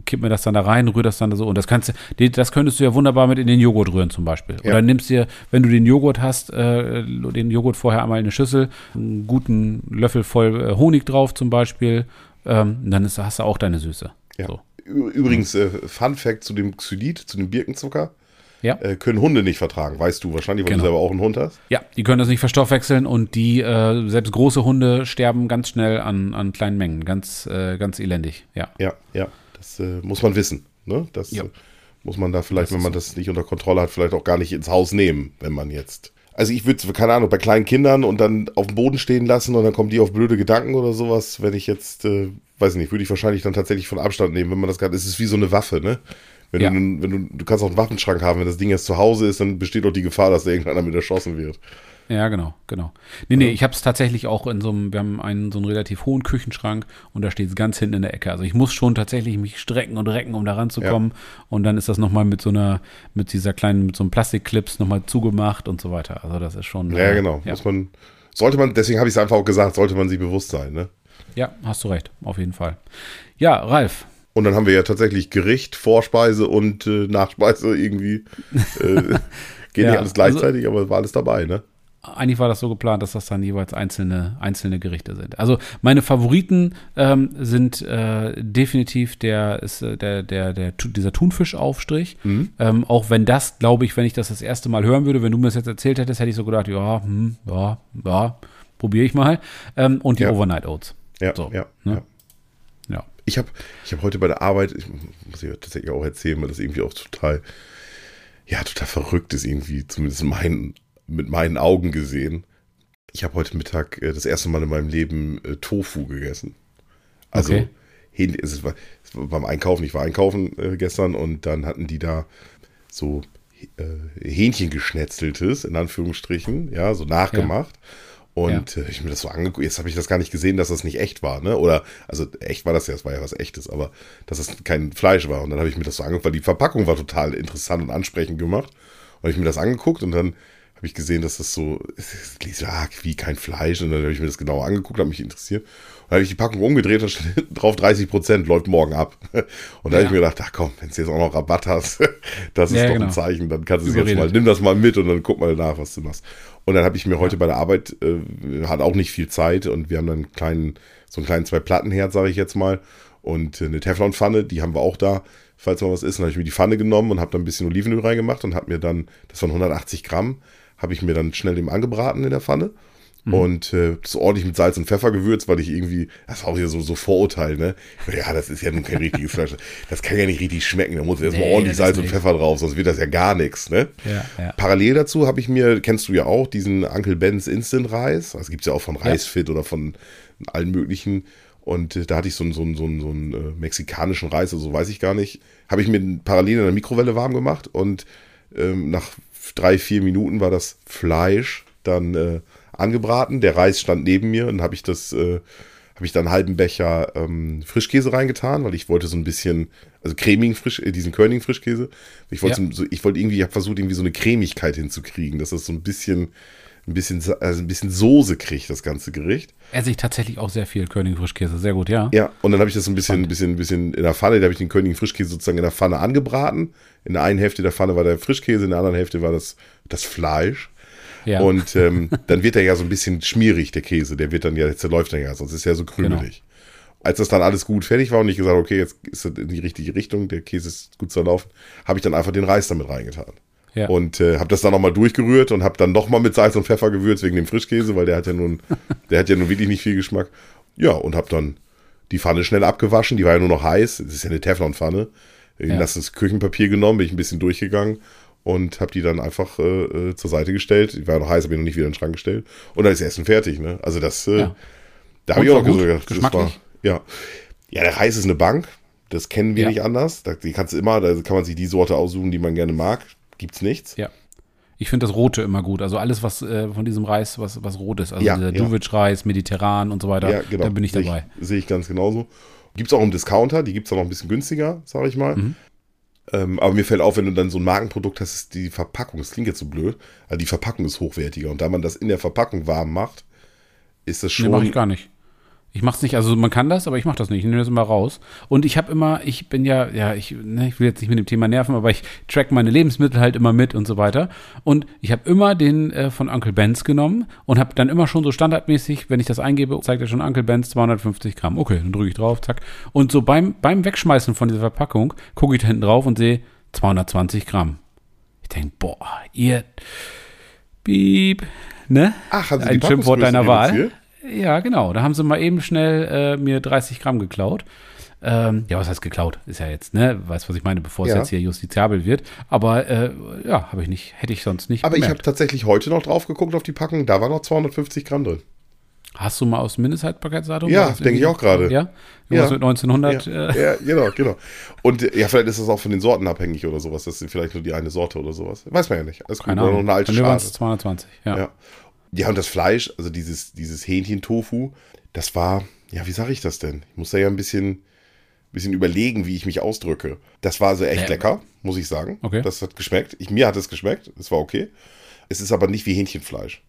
kipp mir das dann da rein, rühre das dann da so. Und das kannst du, das könntest du ja wunderbar mit in den Joghurt rühren zum Beispiel. Ja. Oder nimmst dir, wenn du den Joghurt hast, äh, den Joghurt vorher einmal in eine Schüssel, einen guten Löffel voll äh, Honig drauf zum Beispiel, ähm, dann ist, hast du auch deine Süße. Ja. So. Übrigens, äh, Fun Fact zu dem Xylit, zu dem Birkenzucker, Ja. äh, können Hunde nicht vertragen. Weißt du wahrscheinlich, weil Genau. du selber auch einen Hund hast. Ja, die können das nicht verstoffwechseln und die, äh, selbst große Hunde sterben ganz schnell an, an kleinen Mengen. Ganz, äh, ganz elendig, ja. Ja, ja. Das äh, muss man wissen. Ne? Das Ja. äh, muss man da vielleicht, Das wenn man das nicht unter Kontrolle hat, vielleicht auch gar nicht ins Haus nehmen, wenn man jetzt. Also ich würde, keine Ahnung, bei kleinen Kindern und dann auf dem Boden stehen lassen und dann kommen die auf blöde Gedanken oder sowas, wenn ich jetzt, äh, weiß nicht, würde ich wahrscheinlich dann tatsächlich von Abstand nehmen, wenn man das gerade, es ist wie so eine Waffe, ne? Wenn, Ja. du, wenn du, du kannst auch einen Waffenschrank haben, wenn das Ding jetzt zu Hause ist, dann besteht auch die Gefahr, dass da irgendwann damit erschossen wird. Ja, genau, genau. Nee, nee, ich habe es tatsächlich auch in so einem, wir haben einen so einen relativ hohen Küchenschrank und da steht es ganz hinten in der Ecke. Also ich muss schon tatsächlich mich strecken und recken, um da ranzukommen. Und dann ist das nochmal mit so einer, mit dieser kleinen, mit so einem Plastikclips nochmal zugemacht und so weiter. Also das ist schon. Ja, äh, genau. Ja. Muss man, sollte man, deswegen habe ich es einfach auch gesagt, sollte man sich bewusst sein, ne? Ja, hast du recht, auf jeden Fall. Ja, Ralf, Und dann haben wir ja tatsächlich Gericht, Vorspeise und äh, Nachspeise irgendwie. Äh, geht Ja, nicht alles gleichzeitig, aber war alles dabei, ne? eigentlich war das so geplant, dass das dann jeweils einzelne, einzelne Gerichte sind. Also meine Favoriten ähm, sind äh, definitiv der, ist, äh, der, der, der, dieser Thunfischaufstrich. Ähm, auch wenn das, glaube ich, wenn ich das das erste Mal hören würde, wenn du mir das jetzt erzählt hättest, hätte ich so gedacht, ja, hm, ja, ja, probiere ich mal. Ähm, und die Ja. Overnight Oats. Ja, So, ja, ne? ja. Ja. Ich habe ich hab heute bei der Arbeit, ich muss ich tatsächlich auch erzählen, weil das irgendwie auch total, ja, total verrückt ist irgendwie, zumindest mein, mit meinen Augen gesehen. Ich habe heute Mittag äh, das erste Mal in meinem Leben äh, Tofu gegessen. Also Okay. Es war, es war beim Einkaufen, ich war einkaufen äh, gestern und dann hatten die da so äh, Hähnchen geschnetzeltes, in Anführungsstrichen, ja, so nachgemacht. Und äh, ich mir das so angeguckt, jetzt habe ich das gar nicht gesehen, dass das nicht echt war, ne? Oder, also echt war das ja, es war ja was echtes, aber dass das kein Fleisch war. Und dann habe ich mir das so angeguckt, weil die Verpackung war total interessant und ansprechend gemacht. Und ich mir das angeguckt und dann habe ich gesehen, dass das so, ja wie kein Fleisch. Und dann habe ich mir das genauer angeguckt, habe mich interessiert. Und dann habe ich die Packung umgedreht und stand hinten drauf 30 Prozent, läuft morgen ab. Und da habe ich mir gedacht, ach komm, wenn du jetzt auch noch Rabatt hast, das ist Ja, doch genau. ein Zeichen, dann kannst du es jetzt mal, nimm das mal mit und dann guck mal nach, was du machst. Und dann habe ich mir heute bei der Arbeit, äh, hat auch nicht viel Zeit und wir haben dann einen kleinen, so einen kleinen Zwei-Platten-Herd, sage ich jetzt mal, und äh, eine Teflonpfanne, die haben wir auch da, falls mal was ist. Dann habe ich mir die Pfanne genommen und habe da ein bisschen Olivenöl reingemacht und habe mir dann, das waren 180 Gramm, habe ich mir dann schnell eben angebraten in der Pfanne. Und äh, das ordentlich mit Salz und Pfeffer gewürzt, weil ich irgendwie, das war auch wieder so, so Vorurteil, ne? Ja, das ist ja nun kein richtiges Fleisch. Das kann ja nicht richtig schmecken. Da muss erstmal Nee, ordentlich Salz und. Pfeffer drauf, sonst wird das ja gar nichts, ne? Ja, ja. Parallel dazu habe ich mir, kennst du ja auch, diesen Uncle Ben's Instant Reis. Das gibt es ja auch von Reisfit oder von allen möglichen. Und äh, da hatte ich so einen, so einen, so einen, so einen äh, mexikanischen Reis, also weiß ich gar nicht. Habe ich mir parallel in der Mikrowelle warm gemacht und ähm, nach drei, vier Minuten war das Fleisch dann äh, angebraten. Der Reis stand neben mir und habe ich das, äh, habe ich dann einen halben Becher ähm, Frischkäse reingetan, weil ich wollte so ein bisschen, also cremigen Frisch, äh, diesen Körnigen Frischkäse. Ich wollte, Ja. so, ich wollte irgendwie, ich habe versucht irgendwie so eine Cremigkeit hinzukriegen, dass das so ein bisschen, ein bisschen, also ein bisschen Soße kriegt, das ganze Gericht. Esse ich tatsächlich auch sehr viel König Frischkäse. Sehr gut, ja. Ja, und dann habe ich das so ein bisschen, ein bisschen, ein bisschen in der Pfanne, da habe ich den Königen Frischkäse sozusagen in der Pfanne angebraten. In der einen Hälfte der Pfanne war der Frischkäse, in der anderen Hälfte war das, das Fleisch. Ja. Und ähm, dann wird er ja so ein bisschen schmierig, der Käse. Der wird dann ja, der zerläuft dann ja, sonst ist er so krümelig. Als das dann alles gut fertig war und ich gesagt habe, okay, jetzt ist es in die richtige Richtung, der Käse ist gut zerlaufen, habe ich dann einfach den Reis damit reingetan. Ja. Und äh, habe das dann nochmal durchgerührt und habe dann nochmal mit Salz und Pfeffer gewürzt wegen dem Frischkäse, weil der hat ja nun, der hat ja nun wirklich nicht viel Geschmack. Ja, und habe dann die Pfanne schnell abgewaschen, die war ja nur noch heiß, das ist ja eine Teflonpfanne. Ich Ja. das Küchenpapier genommen, bin ich ein bisschen durchgegangen und habe die dann einfach äh, äh, zur Seite gestellt. Die war ja noch heiß, habe ich noch nicht wieder in den Schrank gestellt. Und dann ist Essen fertig, ne? Also das, äh, Ja. da habe ich auch noch gesagt, das war, ja. Ja, der Reis ist eine Bank. Das kennen wir Ja. nicht anders. Da, die kannst du immer, da kann man sich die Sorte aussuchen, die man gerne mag. Gibt's nichts. Ja. Ich finde das Rote immer gut. Also alles, was äh, von diesem Reis, was, was rot ist. Also Ja, dieser ja. Duwitsch-Reis, mediterran und so weiter. Ja, genau. Da bin ich dabei. Sehe ich ganz genauso. Gibt es auch im Discounter, die gibt es auch noch ein bisschen günstiger, sage ich mal. Mhm. Ähm, aber mir fällt auf, wenn du dann so ein Markenprodukt hast, ist die Verpackung, das klingt jetzt so blöd, also die Verpackung ist hochwertiger. Und da man das in der Verpackung warm macht, ist das Nee, schon. mache ich gar nicht. Ich mache es nicht, also man kann das, aber ich mache das nicht. Ich nehme das immer raus. Und ich habe immer, ich bin ja, ja, ich, ne, ich will jetzt nicht mit dem Thema nerven, aber ich track meine Lebensmittel halt immer mit und so weiter. Und ich habe immer den äh, von Uncle Ben's genommen und habe dann immer schon so standardmäßig, wenn ich das eingebe, zeigt er schon Uncle Ben's 250 Gramm. Okay, dann drücke ich drauf, zack. Und so beim, beim Wegschmeißen von dieser Verpackung gucke ich da hinten drauf und sehe 220 Gramm. Ich denke, boah, ihr, piep, ne? Ach, Sie Ein Schimpfwort deiner Wahl. Ja, genau. Da haben sie mal eben schnell äh, mir 30 Gramm geklaut. Ähm, ja, was heißt geklaut? Ist ja jetzt, ne? Weißt, was ich meine, bevor es Ja. jetzt hier justiziabel wird. Aber äh, ja, habe ich nicht, hätte ich sonst nicht Aber ich habe gemerkt. tatsächlich heute noch drauf geguckt auf die Packung, da war noch 250 Gramm drin. Hast du mal aus dem Mindesthaltbarkeitsdatum? Ja, denke ich auch gerade. Ja? Ja. Irgendwas mit 1900? Ja, Äh, ja, genau, genau. Und äh, ja, vielleicht ist das auch von den Sorten abhängig oder sowas. Das ist vielleicht nur die eine Sorte oder sowas. Weiß man ja nicht. Oder Ahnung. noch eine alte es Schale. 220. Ja. Ja. Ja, und das Fleisch, also dieses, dieses Hähnchen-Tofu, das war, ja, wie sage ich das denn? Ich muss da ja ein bisschen, bisschen überlegen, wie ich mich ausdrücke. Das war also echt Ja. lecker, muss ich sagen. Okay. Das hat geschmeckt. Ich, mir hat es geschmeckt. Es war okay. Es ist aber nicht wie Hähnchenfleisch.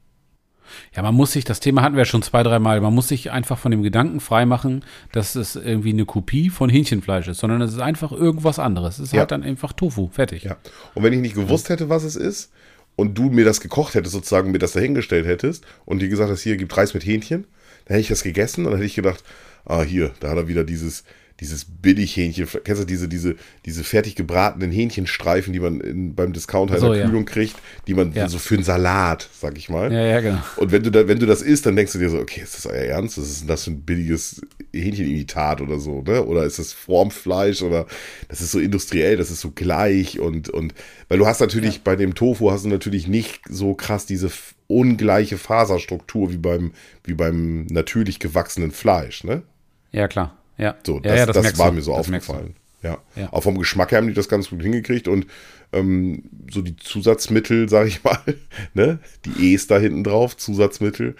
Ja, man muss sich, das Thema hatten wir ja schon zwei, dreimal, man muss sich einfach von dem Gedanken freimachen, dass es irgendwie eine Kopie von Hähnchenfleisch ist, sondern es ist einfach irgendwas anderes. Es ist Ja. halt dann einfach Tofu, fertig. Ja. Und wenn ich nicht gewusst hätte, was es ist, und du mir das gekocht hättest, sozusagen mir das dahingestellt hättest, und dir gesagt hast, hier gibt Reis mit Hähnchen, dann hätte ich das gegessen und dann hätte ich gedacht, ah, hier, da hat er wieder dieses, dieses Billighähnchen, kennst du diese, diese, diese fertig gebratenen Hähnchenstreifen, die man in, beim Discounter so, in der ja. Kühlung kriegt, die man Ja. so für einen Salat, sag ich mal. Ja, ja, genau. Und wenn du, da, wenn du das isst, dann denkst du dir so, okay, ist das euer Ernst? Was ist denn das für ein billiges Hähnchenimitat oder so, ne? Oder ist das Formfleisch oder das ist so industriell, das ist so gleich und, und weil du hast natürlich bei dem Tofu hast du natürlich nicht so krass diese ungleiche Faserstruktur wie beim, wie beim natürlich gewachsenen Fleisch, ne? Ja, klar. Ja, So, ja, das, ja, das, merkst war du. mir so Das aufgefallen. Ja. Ja. Auch vom Geschmack her haben die das ganz gut hingekriegt und ähm, so die Zusatzmittel, sag ich mal, ne, die E's da hinten drauf, Zusatzmittel,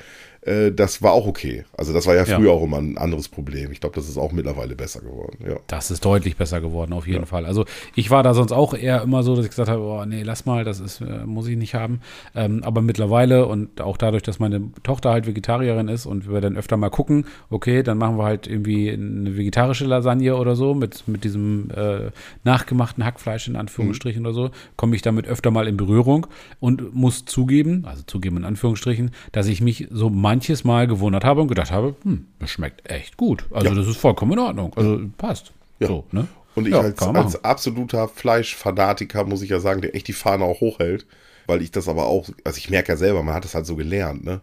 äh, das war auch okay. Also das war ja Ja. früher auch immer ein anderes Problem. Ich glaube, das ist auch mittlerweile besser geworden. Ja. Das ist deutlich besser geworden, auf jeden Fall. Also ich war da sonst auch eher immer so, dass ich gesagt habe, oh, nee, lass mal, das ist, äh, muss ich nicht haben. Ähm, aber mittlerweile und auch dadurch, dass meine Tochter halt Vegetarierin ist und wir dann öfter mal gucken, okay, dann machen wir halt irgendwie eine vegetarische Lasagne oder so mit, mit diesem äh, nachgemachten Hackfleisch in Anführungsstrichen oder so, komme ich damit öfter mal in Berührung und muss zugeben, also zugeben in Anführungsstrichen, dass ich mich so manches Mal gewundert habe und gedacht habe, hm, das schmeckt echt gut. Also Ja. das ist vollkommen in Ordnung. Also passt. Ja. So, ne? Und ich Ja, als, als absoluter Fleischfanatiker muss ich ja sagen, der echt die Fahne auch hochhält, weil ich das aber auch, also ich merke ja selber, man hat das halt so gelernt, ne?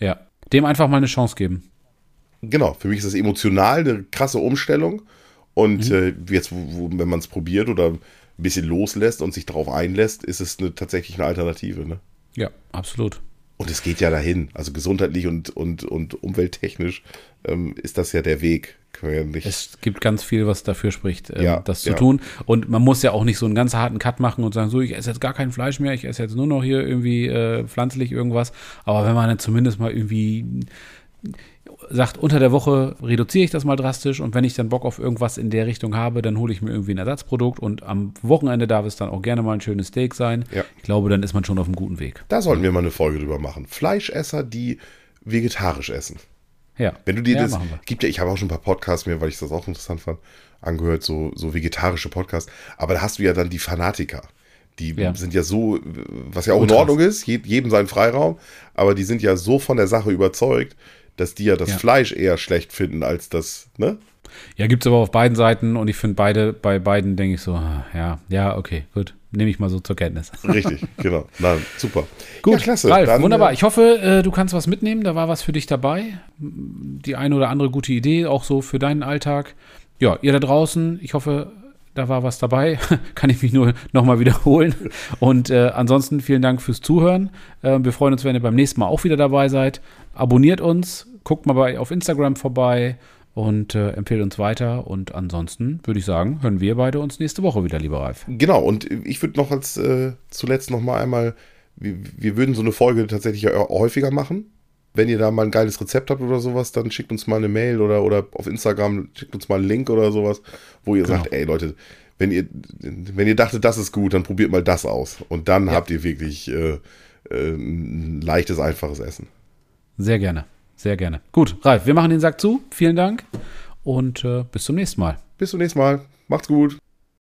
Ja. Dem einfach mal eine Chance geben. Genau, für mich ist das emotional eine krasse Umstellung. Und äh, jetzt, wo, wenn man es probiert oder ein bisschen loslässt und sich darauf einlässt, ist es eine, tatsächlich eine Alternative. Ne? Ja, absolut. Und es geht ja dahin. Also gesundheitlich und, und, und umwelttechnisch ähm, ist das ja der Weg. Ja. Es gibt ganz viel, was dafür spricht, ähm, Ja, das zu ja. tun. Und man muss ja auch nicht so einen ganz harten Cut machen und sagen, so, ich esse jetzt gar kein Fleisch mehr, ich esse jetzt nur noch hier irgendwie äh, pflanzlich irgendwas. Aber wenn man dann zumindest mal irgendwie sagt, unter der Woche reduziere ich das mal drastisch und wenn ich dann Bock auf irgendwas in der Richtung habe, dann hole ich mir irgendwie ein Ersatzprodukt und am Wochenende darf es dann auch gerne mal ein schönes Steak sein. Ja. Ich glaube, dann ist man schon auf einem guten Weg. da sollten wir mal eine Folge drüber machen. Fleischesser, die vegetarisch essen. Ja. Wenn du dir ja, das, gibt ja, ich habe auch schon ein paar Podcasts mir, weil ich das auch interessant fand, angehört, so, so vegetarische Podcasts. Aber da hast du ja dann die Fanatiker. Die Ja. sind ja so, was ja auch Ultras. in Ordnung ist, je- jedem seinen Freiraum, aber die sind ja so von der Sache überzeugt, dass die ja das Ja. Fleisch eher schlecht finden als das, ne? Ja, gibt es aber auf beiden Seiten und ich finde beide, bei beiden denke ich so, ah, ja, ja, okay, gut. Nehme ich mal so zur Kenntnis. Richtig, genau. Na, super. Gut, ja, klasse. Ralf, Dann, wunderbar. äh, Ich hoffe, äh, du kannst was mitnehmen. Da war was für dich dabei. Die eine oder andere gute Idee, auch so für deinen Alltag. Ja, ihr da draußen, ich hoffe, da war was dabei. Kann ich mich nur nochmal wiederholen. Und äh, ansonsten vielen Dank fürs Zuhören. Äh, wir freuen uns, wenn ihr beim nächsten Mal auch wieder dabei seid. Abonniert uns, guckt mal bei, auf Instagram vorbei und äh, empfehlt uns weiter. Und ansonsten würde ich sagen, hören wir beide uns nächste Woche wieder, lieber Ralf. Genau, und ich würde noch als äh, zuletzt noch mal einmal, wir, wir würden so eine Folge tatsächlich häufiger machen. Wenn ihr da mal ein geiles Rezept habt oder sowas, dann schickt uns mal eine Mail oder, oder auf Instagram schickt uns mal einen Link oder sowas, wo ihr Genau. sagt, ey Leute, wenn ihr, wenn ihr dachtet, das ist gut, dann probiert mal das aus. Und dann habt ihr wirklich äh, äh, ein leichtes, einfaches Essen. Sehr gerne, sehr gerne. Gut, Ralf, wir machen den Sack zu. Vielen Dank und äh, bis zum nächsten Mal. Bis zum nächsten Mal. Macht's gut.